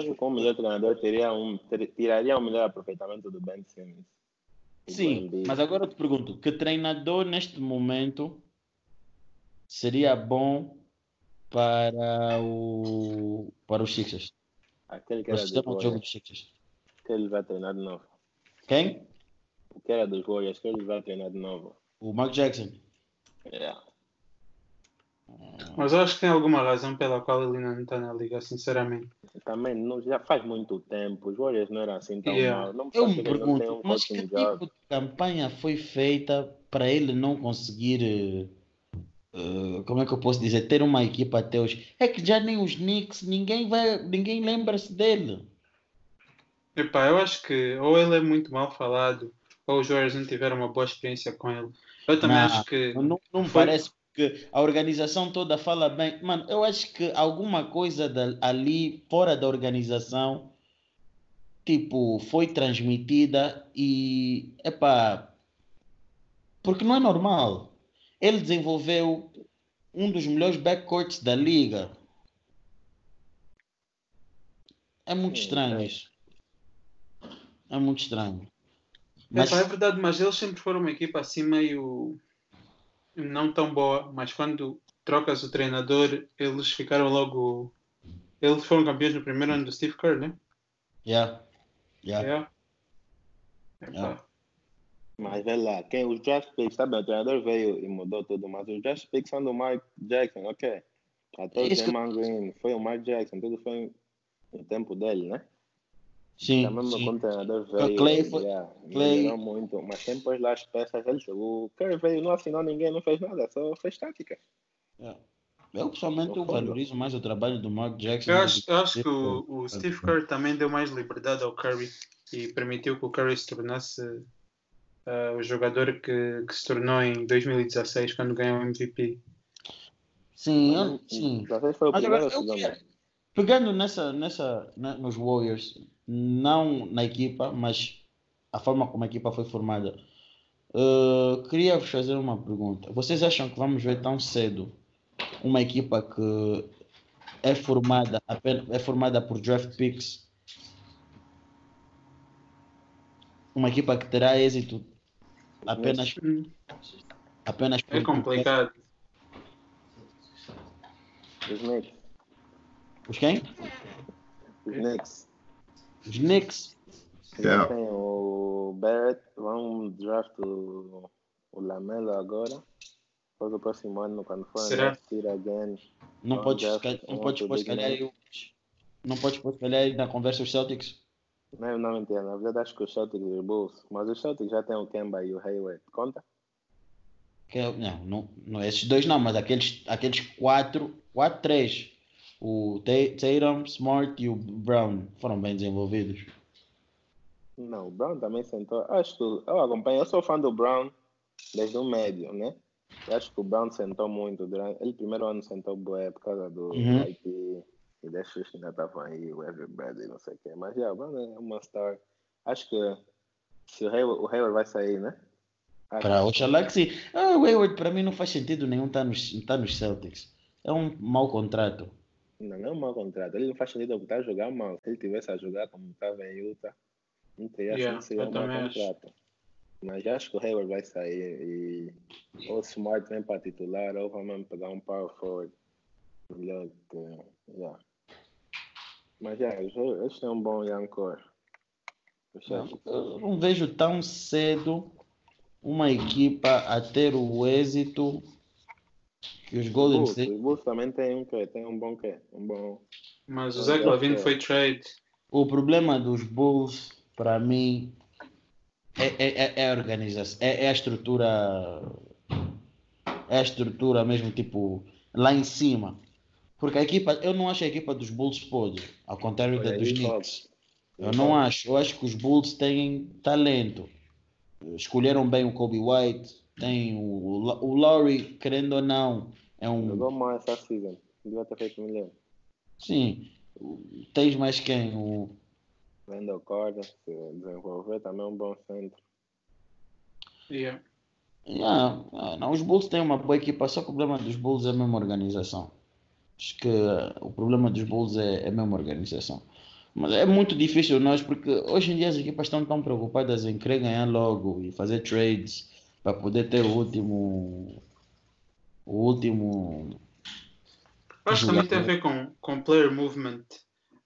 Que o melhor treinador teria um, ter- tiraria o melhor aproveitamento do Ben Simmons. Do Sim, mas agora eu te pergunto, que treinador neste momento seria bom para o para os Sixers? Aquele que era de jogo dos Sixers. que ele vai treinar de novo. Quem? O que era dos Warriors, que ele vai treinar de novo. O Mark Jackson. Yeah. Mas eu acho que tem alguma razão pela qual ele ainda não está na liga, sinceramente. Também não, já faz muito tempo. Os Warriors não eram assim tão Yeah. mal. Não Eu me pergunto, um mas que tipo de campanha foi feita para ele não conseguir, eh, como é que eu posso dizer, ter uma equipa até hoje? É que já nem os Knicks, ninguém vai, ninguém lembra-se dele. Epá, eu acho que ou ele é muito mal falado, ou os Warriors não tiveram uma boa experiência com ele. Eu também Não, acho que. Não, não me Foi- parece que a organização toda fala bem. Mano, eu acho que alguma coisa da- ali fora da organização, tipo, foi transmitida e, epá, porque não é normal. Ele desenvolveu um dos melhores backcourts da liga. É muito estranho é. isso. É muito estranho. Mas Epá, é verdade, mas eles sempre foram uma equipa assim meio não tão boa, mas quando trocas o treinador, eles ficaram logo. Eles foram campeões no primeiro ano do Steve Kerr, né? yeah, yeah. Yeah. Yeah. Mas vê lá, quem, os draft picks, sabe, o treinador veio e mudou tudo, mas os draft picks são do Mike Jackson, ok. Até o Isso que- Green, foi o Mike Jackson, tudo foi no tempo dele, né? Sim, Também sim. quando o treinador Clay veio, foi- yeah, Clay- muito, mas quem pôs lá as peças, ele, o Curry veio, não assinou ninguém, não fez nada, só fez tática. É. Eu pessoalmente eu valorizo mais o trabalho do Mark Jackson. Eu acho, que- eu acho que o, o Steve Kerr também deu mais liberdade ao Curry e permitiu que o Curry se tornasse ah, o jogador que, que se tornou em 2016 quando ganhou o MVP. Sim, eu, sim. Mas agora, eu queria- pegando nessa, nessa, na- nos Warriors, não na equipa, mas a forma como a equipa foi formada, uh, queria vos fazer uma pergunta. Vocês acham que vamos ver tão cedo uma equipa que é formada apenas, é formada por draft picks? Uma equipa que terá êxito apenas, apenas É complicado. Os Knicks. Os quem? Os Knicks. Os Knicks. Yeah. Tem o Barrett, vão draft o, o Lamelo agora. Depois o próximo ano, quando for Será? next year again. Não escal- não outro pôr, aí não podes pôr, se calhar, aí na conversa os Celtics. Não, não mentira, na verdade acho que os Celtics e os Bulls. Mas os Celtics já tem o Kemba e o Hayward. Conta? Que é- não, não, não, esses dois não, mas aqueles, aqueles quatro, quatro, três. O Ta- Tatum, Smart e o Brown foram bem desenvolvidos. Não, o Brown também sentou. Acho que eu acompanho, eu sou fã do Brown desde o médio, né? Eu acho que o Brown sentou muito durante. Ele primeiro ano sentou bué por causa do Uhum. E das shoes que ainda estavam aí, o Everybody, não sei o quê. Mas já, o Brown é uma star. Acho que se o Hayward, o Hayward vai sair, né? Acho Para que sim. Ah, o Hayward para mim não faz sentido nenhum estar nos, estar nos Celtics. É um mau contrato. Não, não é um mau contrato. Ele não faz sentido está a jogar mal. Se ele tivesse a jogar como estava em Utah, não teria Yeah, sido um mau também acho. contrato. Mas acho que o Hayward vai sair e ou o Smart vem para titular ou vamos pegar um power forward melhor que. Yeah. Mas já, eles, eles têm um bom young core. Não, eu não vejo tão cedo uma equipa a ter o êxito os Golden Bulls, State. os Bulls também tem um que tem um bom que um bom Mas o Zach acho Lavine que- foi trade. O problema dos Bulls, para mim, é, é, é- é a organização, é, é a estrutura, é a estrutura mesmo, tipo, lá em cima. Porque a equipa, eu não acho a equipa dos Bulls podre, ao contrário da dos Knicks. Eu não acho, eu acho que os Bulls têm talento. Escolheram bem o Kobe White, tem o, o Lowry, querendo ou não, é um, Jogou mal essa season. Devia ter feito melhor. sim, tens mais quem? O, Wendell Carter, se desenvolver também é um bom centro. Yeah. Yeah, ah, não, os Bulls têm uma boa equipa, só que o problema dos Bulls é a mesma organização. Acho que eh, o problema dos Bulls é, é a mesma organização. Mas é muito difícil nós, porque hoje em dia as equipas estão tão preocupadas em querer ganhar logo e fazer trades para poder ter o último. O último. Acho que também tem a ver com, com player movement,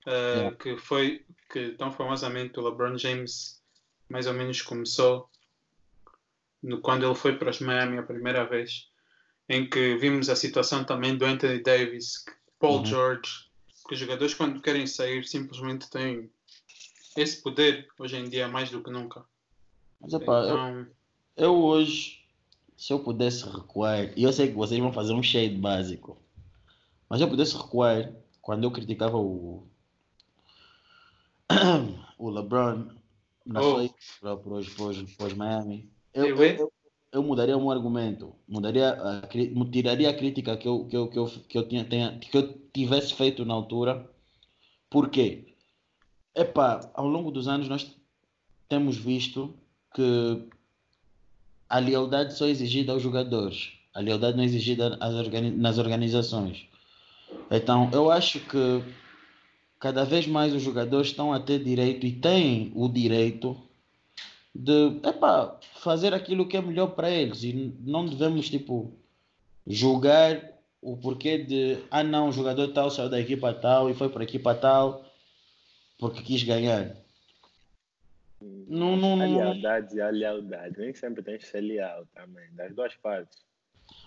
Yeah. que foi que tão famosamente o LeBron James mais ou menos começou no, quando ele foi para os Miami a primeira vez, em que vimos a situação também do Anthony Davis, Paul Uhum. George, que os jogadores quando querem sair simplesmente têm esse poder hoje em dia mais do que nunca. Mas eu, Então, eu hoje, se eu pudesse recuar, e eu sei que vocês vão fazer um shade básico, mas se eu pudesse recuar, quando eu criticava o, o LeBron na Oh. para, para, os, para, os, para os Miami, eu, Eu- eu, eu, mudaria um argumento, mudaria a, tiraria a crítica que eu, que eu, que eu, que eu, tinha, tenha, que eu tivesse feito na altura. Por quê? Epá, ao longo dos anos nós temos visto que a lealdade só é exigida aos jogadores, a lealdade não é exigida nas organizações. Então, eu acho que cada vez mais os jogadores estão a ter direito e têm o direito de epá, fazer aquilo que é melhor para eles e não devemos tipo julgar o porquê de ah não, o jogador tal saiu da equipa tal e foi para a equipa tal porque quis ganhar. Não, não, A lealdade e a lealdade. Nem sempre tem que ser leal também, das duas partes.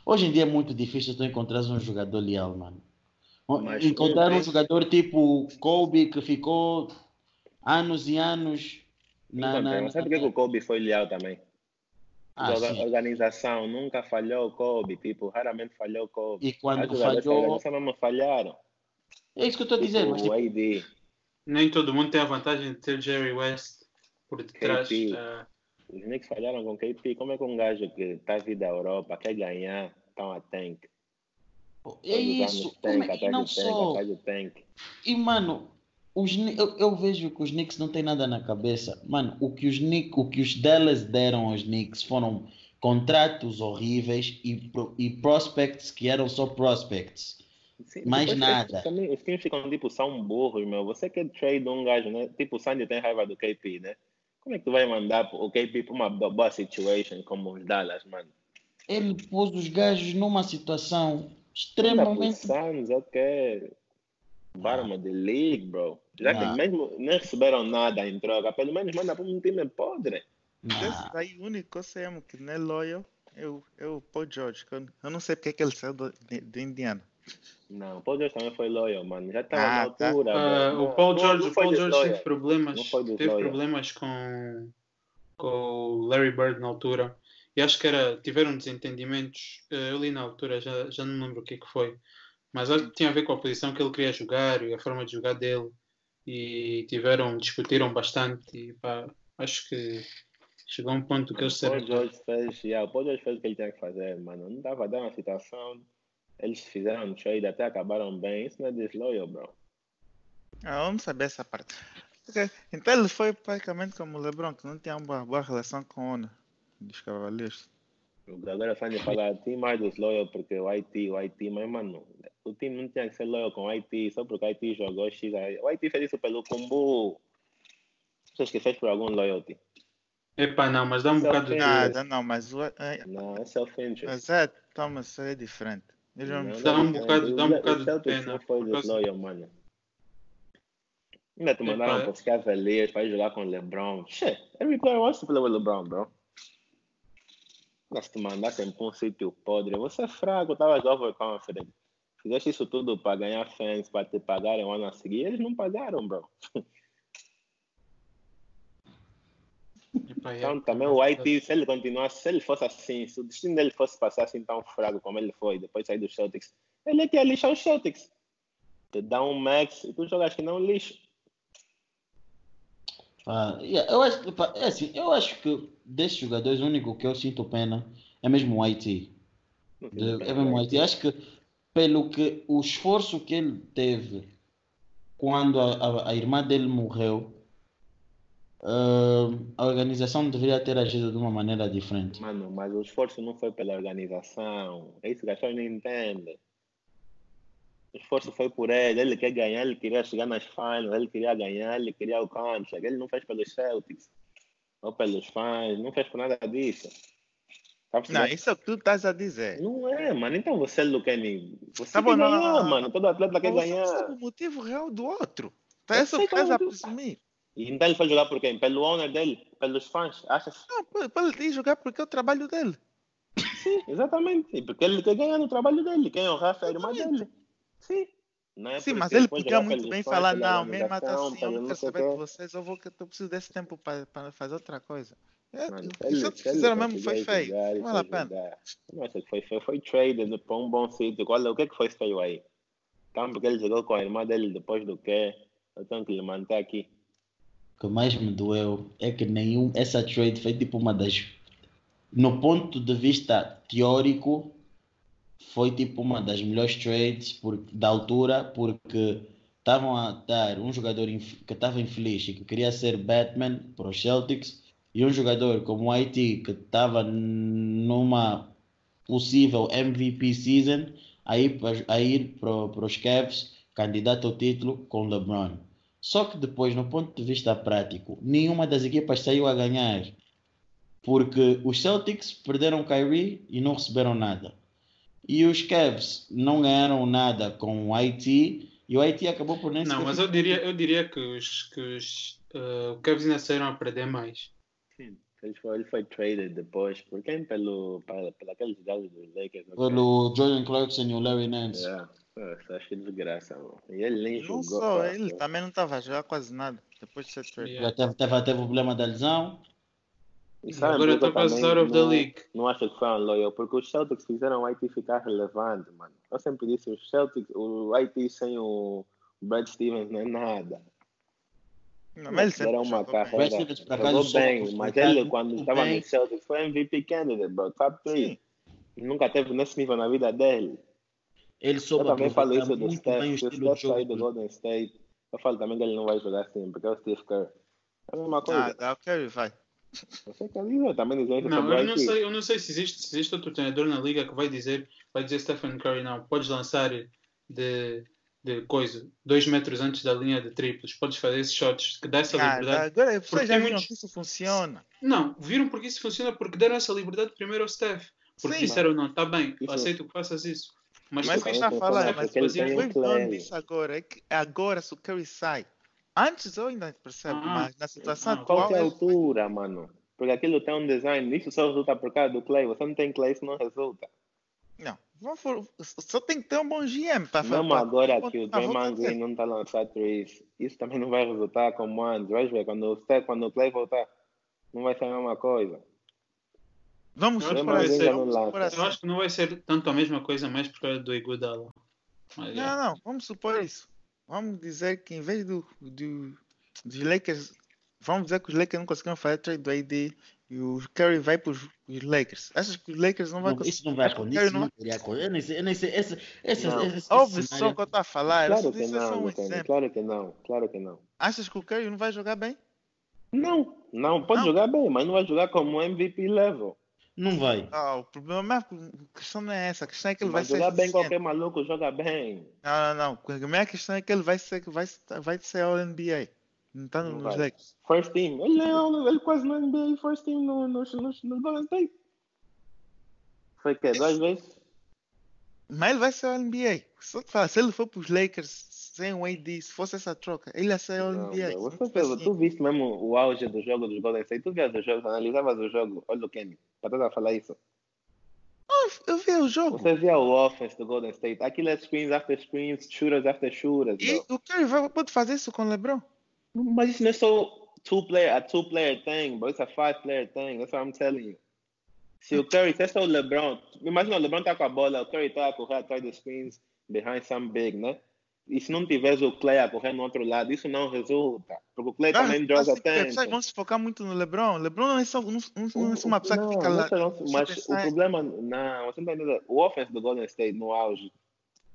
Hoje em dia é muito difícil tu encontrar um jogador leal, mano. Mas encontrar um jogador tipo Kobe que ficou anos e anos na. na, Mas sabe por que o Kobe foi leal também? Ah, a organização nunca falhou o Kobe, tipo, raramente falhou o Kobe. E quando falhou. mesmo falharam. É isso que eu estou a dizer, Tipo, mas tipo. Nem todo mundo tem a vantagem de ter Jerry West por detrás. KP. ah, Os Knicks falharam com KP. Como é que um gajo que está vindo da Europa quer ganhar tão a tank? é isso. tank, Como é- E não tank, só. E, mano, os, eu, eu vejo que os Knicks não têm nada na cabeça. Mano, o que os, Knick, o que os Dallas deram aos Knicks foram contratos horríveis e, e prospects que eram só prospects. Sim, Mais nada. Também, os times ficam tipo, são burros, meu. Você quer trade um gajo, né? Tipo, o Sandy tem raiva do KP, né? Como é que tu vai mandar o KP para uma bo- boa situation como os Dallas, mano? Ele pôs os gajos numa situação extremamente. Suns, ok. Bottom of the league, bro. Já que mesmo não receberam nada em troca, pelo menos manda para um time podre. Daí, o único que eu sei mesmo que não é loyal é o, é o Paul George. que Eu, eu não sei porque que ele saiu do, de, de Indiana. Não, o Paul George também foi loyal, mano. Já estava Ah, na tá. altura. ah, bro. o Paul Não- George, não o foi Paul George teve problemas, Não teve problemas com, com o Larry Bird na altura. E acho que era, tiveram desentendimentos. eh, Eu li na altura, já, já não lembro o que, que foi. Mas acho que tinha a ver com a posição que ele queria jogar e a forma de jogar dele. E tiveram, discutiram bastante. E pá, acho que chegou a um ponto que eles O Paul disseram. George fez, yeah, o Paul George fez o que ele tinha que fazer, mano. Não dando a situação. Eles fizeram um trade, até acabaram bem. Isso não é desloyal, bro. Ah, vamos saber essa parte. Ok, Então ele foi praticamente como o LeBron, que não tinha uma boa relação com o ONU dos Cavaleiros. Agora Sandy fala, tem mais desloyal porque o IT, o IT, mas mano, o time não tinha que ser loyal com o IT só porque o IT jogou X. O IT fez isso pelo Kumbu. Você esqueceu por algum loyalty? Epá, não, mas dá um Só bocado de. fez. Nada, não, mas o. É, Não, é self-interest. mas é, Thomas, isso é diferente. Vão- Não, Dá um bocado- dá um bocado de pena, não foi desloyal, mano. Ainda te mandaram Epá, para os Cavaliers para ir jogar com o LeBron. Shit, every player wants to play with LeBron, bro. Mas te mandassem para um sítio podre, você é fraco, estavas overconfident. Fizeste isso tudo para ganhar fans, para te pagarem o ano a seguir. Eles não pagaram, bro. Então também o IT, se ele continuasse, se ele fosse assim, se o destino dele fosse passar assim tão fraco como ele foi, depois de sair dos Celtics, ele ia lixar os Celtics. Te dá um max e tu jogas que não lixo. Ah, yeah, eu, acho, é assim, eu acho que desses jogadores, o único que eu sinto pena é mesmo o fiz é mesmo o IT. Acho que pelo que o esforço que ele teve quando a, a- a irmã dele morreu, ah, a organização deveria ter agido de uma maneira diferente. Mano, mas o esforço não foi pela organização. É isso que as pessoas não entendem. O esforço foi por ele. Ele quer ganhar, ele queria chegar nas finals, ele queria ganhar, ele queria o contract. Ele não fez pelos Celtics ou pelos fãs, não fez por nada disso. Tá Não, isso é o que tu estás a dizer. Não é, mano. Então você, Luqueni, você Tá quer bom, não, ganhar, não, não, não. mano. Todo atleta quer Mas você ganhar. sabe o motivo real do outro. Tá sei que estás é a presumir. E então ele foi jogar por quem? Pelo owner dele? Pelos fãs? Achas? Não, pode, pode ir jogar porque é o trabalho dele. Sim, exatamente. E Porque ele quer ganhar no trabalho dele. Quem honrar foi a irmã dele. Sim. É Sim, mas ele podia muito bem fãs, falar, não, organização, assim, eu não quero saber de vocês, eu vou eu preciso desse tempo para fazer outra coisa. É, Mano, o fizeram mesmo foi feio. Não vale a pena. Não que foi feio. Foi traded para um bom sítio. Qual é- O que é que foi feio aí? Então, porque ele jogou com a irmã dele depois do quê? Eu tenho que lhe manter aqui. Que mais me doeu é que nenhum essa trade foi tipo uma das no ponto de vista teórico foi tipo uma das melhores trades por, da altura porque estavam a dar um jogador que estava infeliz e que queria ser Batman para os Celtics e um jogador como o IT que estava numa possível MVP season a ir, a ir para os Cavs candidato ao título com LeBron. Só que depois, no ponto de vista prático, nenhuma das equipas saiu a ganhar. Porque os Celtics perderam Kyrie e não receberam nada. E os Cavs não ganharam nada com o IT e o IT acabou por nem Não, mas eu diria, eu diria que os, que os uh, Cavs ainda saíram a perder mais. Sim. Ele foi, ele foi traded depois. Por quem? Pelo, pela, pela aqueles gajos dos Lakers. pelo Jordan Clarkson e o Larry Nance. Yeah. Nossa, acho que desgraça, mano. E ele nem Não jogou. só, cara. ele também não estava a jogar quase nada. Depois de ser trade. Já teve, teve, teve o problema da lesão. E sabe Agora está quase out of the não- league. Não acho que foi um loyal, porque os Celtics fizeram o IT ficar relevante, mano. Eu sempre disse, os Celtics, o IT sem o Brad Stevens não é nada. Não, mas ele Era uma carreira. Stevens, por acaso, Jogou bem, mas ele, quando estava no Celtics, foi MVP candidate, bro. Top 3. Nunca teve nesse nível na vida dele. Ele Eu soube também falo aproveitar isso do muito bem o Steph. Se o Steph sair jogo. do do- Golden State, eu falo também que ele não vai jogar assim, porque é o Steve Kerr. É a mesma coisa. Ah, o Curry vai. Eu sei que eu também dizer Não, eu não sei, eu não sei se existe, se existe outro treinador na liga que vai dizer, vai dizer Stephen Curry, não, podes lançar de, de coisa, dois metros antes da linha de triplos, podes fazer esses shots, que dá essa Ah, liberdade. agora vocês já viram muitos- que isso funciona. Não, viram porque isso funciona? Porque deram essa liberdade primeiro ao Steph. Porque Sim, disseram, não, tá bem, Isso- aceito que faças isso. Mas, Mas quem também está falar, mas foi o dono disso agora. É que agora se o Curry sai. Antes eu ainda percebo, Ah, mas na situação ah, atual. Qual é a ele- altura, mano? Porque aquilo tem um design, isso só resulta por causa do Clay. Você não tem Clay, isso não resulta. Não, for- só tem que ter um bom GM para fazer. Mesmo agora pra- que o Draymond Green não está a lançar três, isso também não vai resultar como antes. Vai ver, quando o, quando o Clay voltar, não vai ser a mesma coisa. Vamos Eu acho supor que vai assim. ser- Vamos supor eu assim. acho que não vai ser tanto a mesma coisa mais por causa do Iguodala. Mas, é. Não, não, vamos supor isso. Vamos dizer que em vez do, do, dos Lakers, vamos dizer que os Lakers não conseguiram fazer trade do AD e o Curry vai para os Lakers. Achas que os Lakers não vão Não, conseguir? isso não vai acontecer. Isso não não teria acontecido. Eu nem sei. Eu nem sei. Esse, esse, Não. esse, esse Ouve só o cenário- que eu estou a falar. Claro isso, que é não, um claro que não, claro que não. Achas que o Curry não vai jogar bem? Não, não, pode Não. jogar bem, mas não vai jogar como MVP level. Não vai. Ah, o problema é que a questão não é essa. A questão é que ele Vai vai ser. jogar bem, qualquer maluco joga bem. Não, não, não. A minha questão é que ele vai ser, vai, vai ser ao NBA. Não está Não nos. Lakers. First team, ele, é, ele quase no NBA, first team no, no, no, no Golden State. Foi que duas vezes? Mas ele vai ser ao NBA. Só te falar, se ele for para os Lakers sem o AD, se fosse essa troca, ele ia Não, NBA. bro, Não você, faz tu, tu viste mesmo o auge do jogo dos Golden State? Tu vias os jogos, analisavas o jogo, olha o Kenny, para toda falar isso. Eu vi o jogo. Você via o offense do Golden State, aquilo é screens after screens, shooters after shooters, E bro. o Curry pode fazer isso com o LeBron? Mas isso não é só two player, a two player thing, bro. It's a five player thing. That's what I'm telling you. Se o Curry, se é só o LeBron, imagina o LeBron tá com a bola, o Curry tá a correr atrás dos screens behind some big, né? E se não tivesse o Clay a correr no outro lado, isso não resulta. Porque o Clay Cara, também draws assim, as pessoas vão se focar muito no LeBron. LeBron não é só, não, não, é só uma pessoa não, que fica lá. não- mas o em- problema, não, você não tá. O offense do Golden State no auge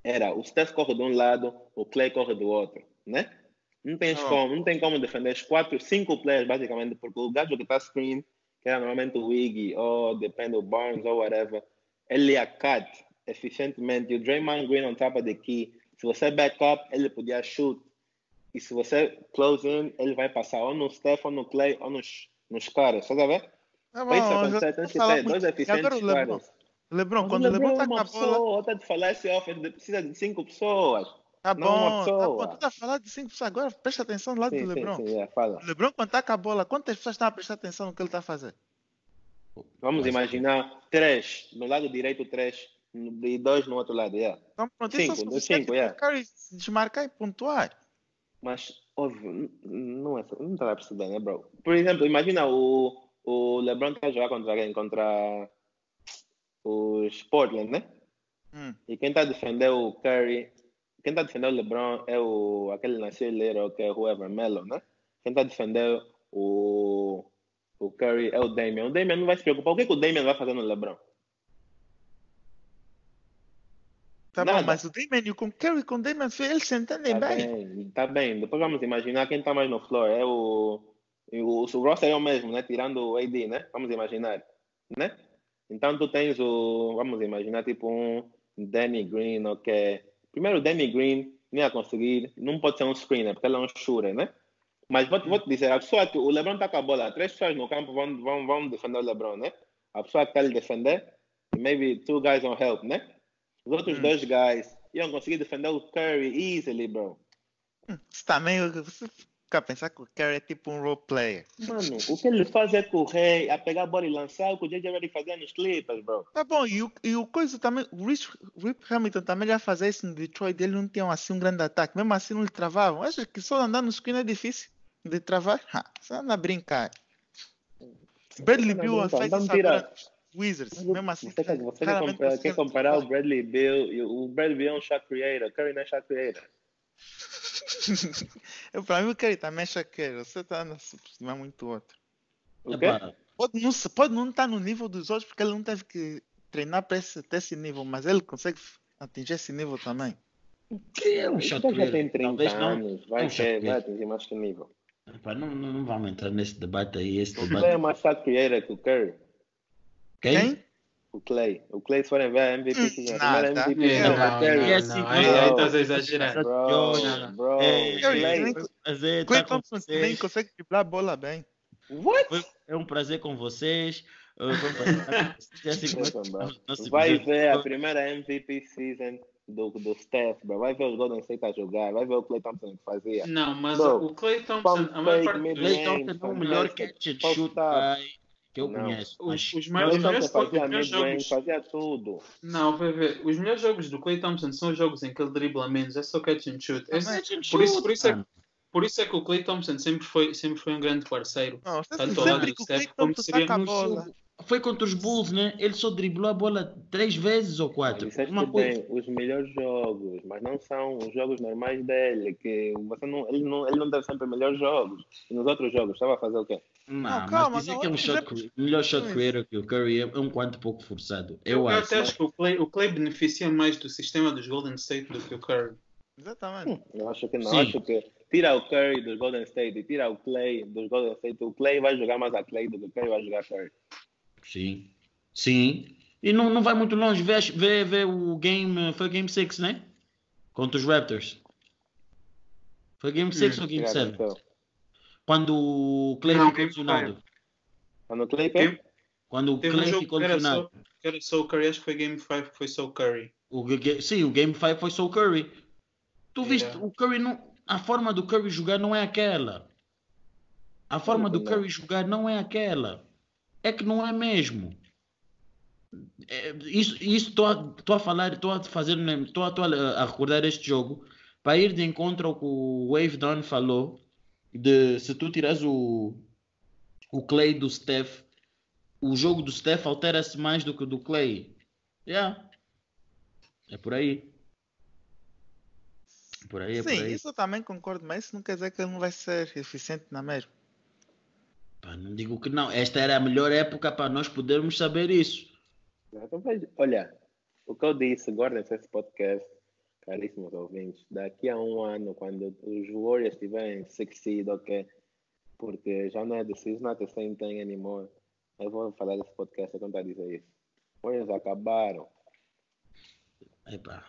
era o Steph corre de um lado, o Clay corre do outro, né? Não tem Não. como, não tem como defender os quatro, cinco players basicamente, porque o gajo que tá screen, que era normalmente o Wiggy, ou depende do Barnes ou whatever, ele ia cut eficientemente. E o Draymond Green on top of the key, se você back up, ele podia shoot. E se você close in, ele vai passar ou no Steph, ou no Clay, ou nos, nos caras, sabe a ver? Tá isso bom, acontecer, já tem vou que ter dois muito. E agora eficientes LeBron. caras. LeBron, quando o LeBron é tá uma com a bola. pessoa, outra de falar esse offense precisa de cinco pessoas. Tá bom, tá bom. Tu tá falando de cinco pessoas agora, presta atenção no lado Sim, do sim, LeBron. sim, é, fala. O LeBron, quando tá com a bola, quantas pessoas estão a prestar atenção no que ele tá fazendo? Vamos Mas- imaginar três, no lado direito três, e dois no outro lado, yeah. Então, pronto, Cinco, isso é cinco, yeah. o Curry se desmarcar e pontuar. Mas, óbvio, não é não tá a perceber, né, bro? Por exemplo, imagina o, o LeBron tá a jogar contra quem? Contra os Portland, né? Hum. E quem tá a defender o Curry, quem tá a defender o LeBron é o aquele nascer little que é whoever, Melo, né? Quem tá a defender o, o Curry é o Damian. O Damian não vai se preocupar. O que, que o Damian vai fazer no LeBron? Tá Nada. bom, mas o Damian e o Curry com o Damian, eles se entendem Tá bem. bem, tá bem. Depois vamos imaginar quem tá mais no floor. É o, o, o roster é o mesmo, né? Tirando o AD, né? Vamos imaginar, né? Então tu tens o, vamos imaginar tipo um Danny Green, ok? Primeiro o Danny Green nem ia conseguir, não pode ser um screener, porque ele é um shooter, né? Mas vou, vou te dizer, a pessoa que o LeBron tá com a bola, três pessoas no campo vão, vão, vão defender o LeBron, né? A pessoa que tá ele defender, maybe two guys vão help, né? Os outros Hum. dois guys iam conseguir defender o Curry easily, bro. Isso também, você- ficar a pensar que o Curry é tipo um role player. Mano, o que ele faz é correr, a pegar a bola e lançar o que o JJ Redick fazia nos Clippers, bro. Tá bom, e o, e o coisa também, o Rich, Rip Hamilton também já fazia isso no Detroit, ele não tinha assim um grande ataque, mesmo assim não lhe travavam. Acha que só andar no screen é difícil de travar? Só anda a brincar. Bradley Beal faz isso agora Wizards, mesmo assim. Você, quer, você quer, comparar, quer comparar o. Bradley Bill, o Bradley Bill é um shot creator, Curry não é shot creator. Eu, pra mim o Curry também é chaqueiro, você tá a subestimar muito o outro. O quê? Pode não, se- pode não estar no nível dos outros porque ele não teve que treinar para esse, até esse nível, mas ele consegue atingir esse nível também. é um shot já tem creator. 30 Talvez não. anos, vai, é um shot ter, vai creator. atingir mais que nível. Não, não, não vamos entrar nesse debate aí. Esse O Clay é debate. mais shot creator que o Curry. Quem? Quem? O Clay. O Clay, se forem ver a MVP, Hum, season, a primeira nada. MVP É, é não, o não. E assim, não, aí, estás a exagerar. Bro, Não, não. bro, É, Curry, Clay. Clay Thompson nem consegue driblar a bola bem. What? Foi- É um prazer com vocês. Uh, foi um. É assim que Vai ver a primeira MVP season do, do Steph, bro. Vai ver os Golden State a jogar. Vai ver o Clay Thompson que fazia. Não, mas Bro, o Clay Thompson, a maior parte dos, Clay Thompson é o melhor catch and shoot guy que eu Não. conheço. os, os, melhores, os fazia melhores jogos. fazia tudo. Não, vai ver. Os melhores jogos do Clay Thompson são os jogos em que ele dribla menos, é só catch and shoot. Esse- catch and por, isso, shoot, por, isso é, por isso é que o Clay Thompson sempre foi, sempre foi um grande parceiro. Não, Tanto ao lado do que o Steph como seria No jogo- Foi contra os Bulls, né? Ele só driblou a bola três vezes ou quatro. Disseste Uma coisa. bem, os melhores jogos, mas não são os jogos normais dele, que você não, ele, não, ele não deve sempre melhores jogos. E nos outros jogos, estava a fazer o quê? Não, Não, calma, mas dizer não, que é um mas shot, é- cre- melhor shot é creator que o Curry é um quanto pouco forçado. Eu, Eu eu acho. até acho que o Clay, o Clay beneficia mais do sistema dos Golden State do que o Curry. Exatamente. Eu acho que não. Sim. Acho que tira o Curry dos Golden State e tira o Clay dos Golden State. O Clay vai jogar mais a Clay do que o Curry vai jogar Curry. Sim. Sim. E não, não vai muito longe. Vê, vê, vê o game. Foi Game 6, né? Contra os Raptors. Foi Game 6 Hum, ou Game Já 7? Quando o Clay Não, ficou lesionado. Quando o Clay Game- Quando o Teve um Clay jogo ficou lesionado. era só o Curry, acho que foi Game 5 que foi só o Curry. O, sim, o Game 5 foi só o Curry. Tu viste, Yeah. o Curry não. A forma do Curry jogar não é aquela. A forma do. Curry jogar não é aquela. É que não é mesmo. É, isso estou a, tô a falar, estou a fazer, estou a, tô a, recordar este jogo para ir de encontro ao que o Wave Don falou de se tu tiras o o Clay do Steph, o jogo do Steph altera-se mais do que o do Clay. Yeah. É por aí. Por aí, é por Sim, aí. isso eu também concordo, mas isso não quer dizer que ele não vai ser eficiente na mesma. Pá, não digo que não. Esta era a melhor época para nós podermos saber isso. Então, olha, o que eu disse, guardem esse podcast, caríssimos ouvintes. Daqui a um ano, quando os Warriors estiverem succeed, ok? Porque já não é the season, not the same thing anymore. Eu vou falar desse podcast quando a dizer isso. Warriors acabaram. Epá,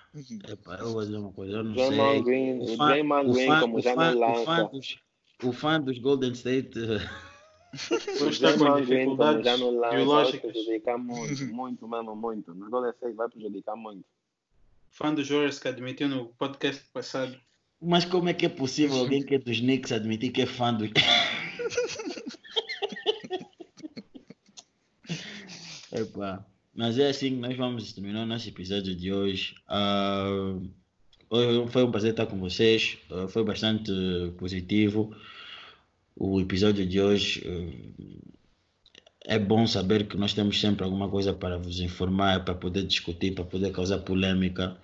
epá, eu vou dizer uma coisa, eu não Draymond sei. Green, o fã- Draymond Green, fã- como o já fã- não o fã lança. dos- O fã dos Golden State. eh, O está com Green, como dificuldades já não lança, vai prejudicar muito, muito, mesmo muito. Nos Golden State vai prejudicar muito. Fã dos Warriors que admitiu no podcast passado. Mas como é que é possível alguém que é dos Knicks admitir que é fã dos. Epá. Mas é assim que nós vamos terminar o nosso episódio de hoje. Ah, hoje foi um prazer estar com vocês. Ah, foi bastante positivo o episódio de hoje. ah, é bom saber que nós temos sempre alguma coisa para vos informar, para poder discutir, para poder causar polêmica.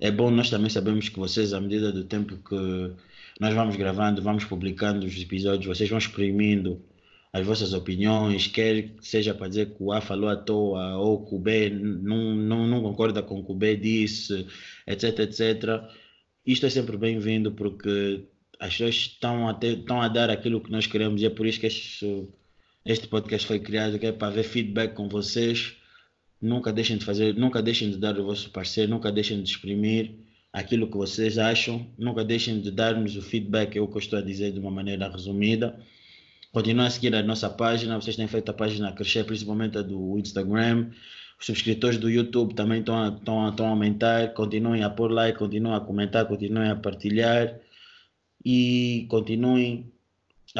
É bom nós também sabemos que vocês, à medida do tempo que nós vamos gravando, vamos publicando os episódios, vocês vão exprimindo as vossas opiniões, quer que seja para dizer que o A falou à toa ou que o B não, não, não concorda com o que o B disse, etc, etc. Isto é sempre bem-vindo porque as pessoas estão a, ter, estão a dar aquilo que nós queremos e é por isso que este, este podcast foi criado, é para ver feedback com vocês. Nunca deixem de fazer, nunca deixem de dar o vosso parecer, nunca deixem de exprimir aquilo que vocês acham, nunca deixem de dar-nos o feedback, é o que eu estou a dizer de uma maneira resumida. Continuem a seguir a nossa página, vocês têm feito a página crescer, principalmente a do Instagram. Os subscritores do YouTube também estão a, estão a, estão a aumentar. Continuem a pôr like, continuem a comentar, continuem a partilhar e continuem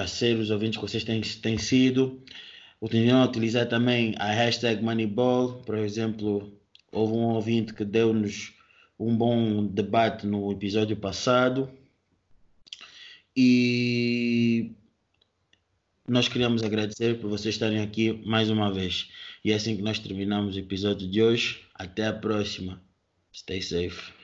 ser os ouvintes que vocês têm, têm sido. Continuam a utilizar também a hashtag Moneyball. Por exemplo, houve um ouvinte que deu-nos um bom debate no episódio passado. E nós queríamos agradecer por vocês estarem aqui mais uma vez. E é assim que nós terminamos o episódio de hoje. Até a próxima. Stay safe.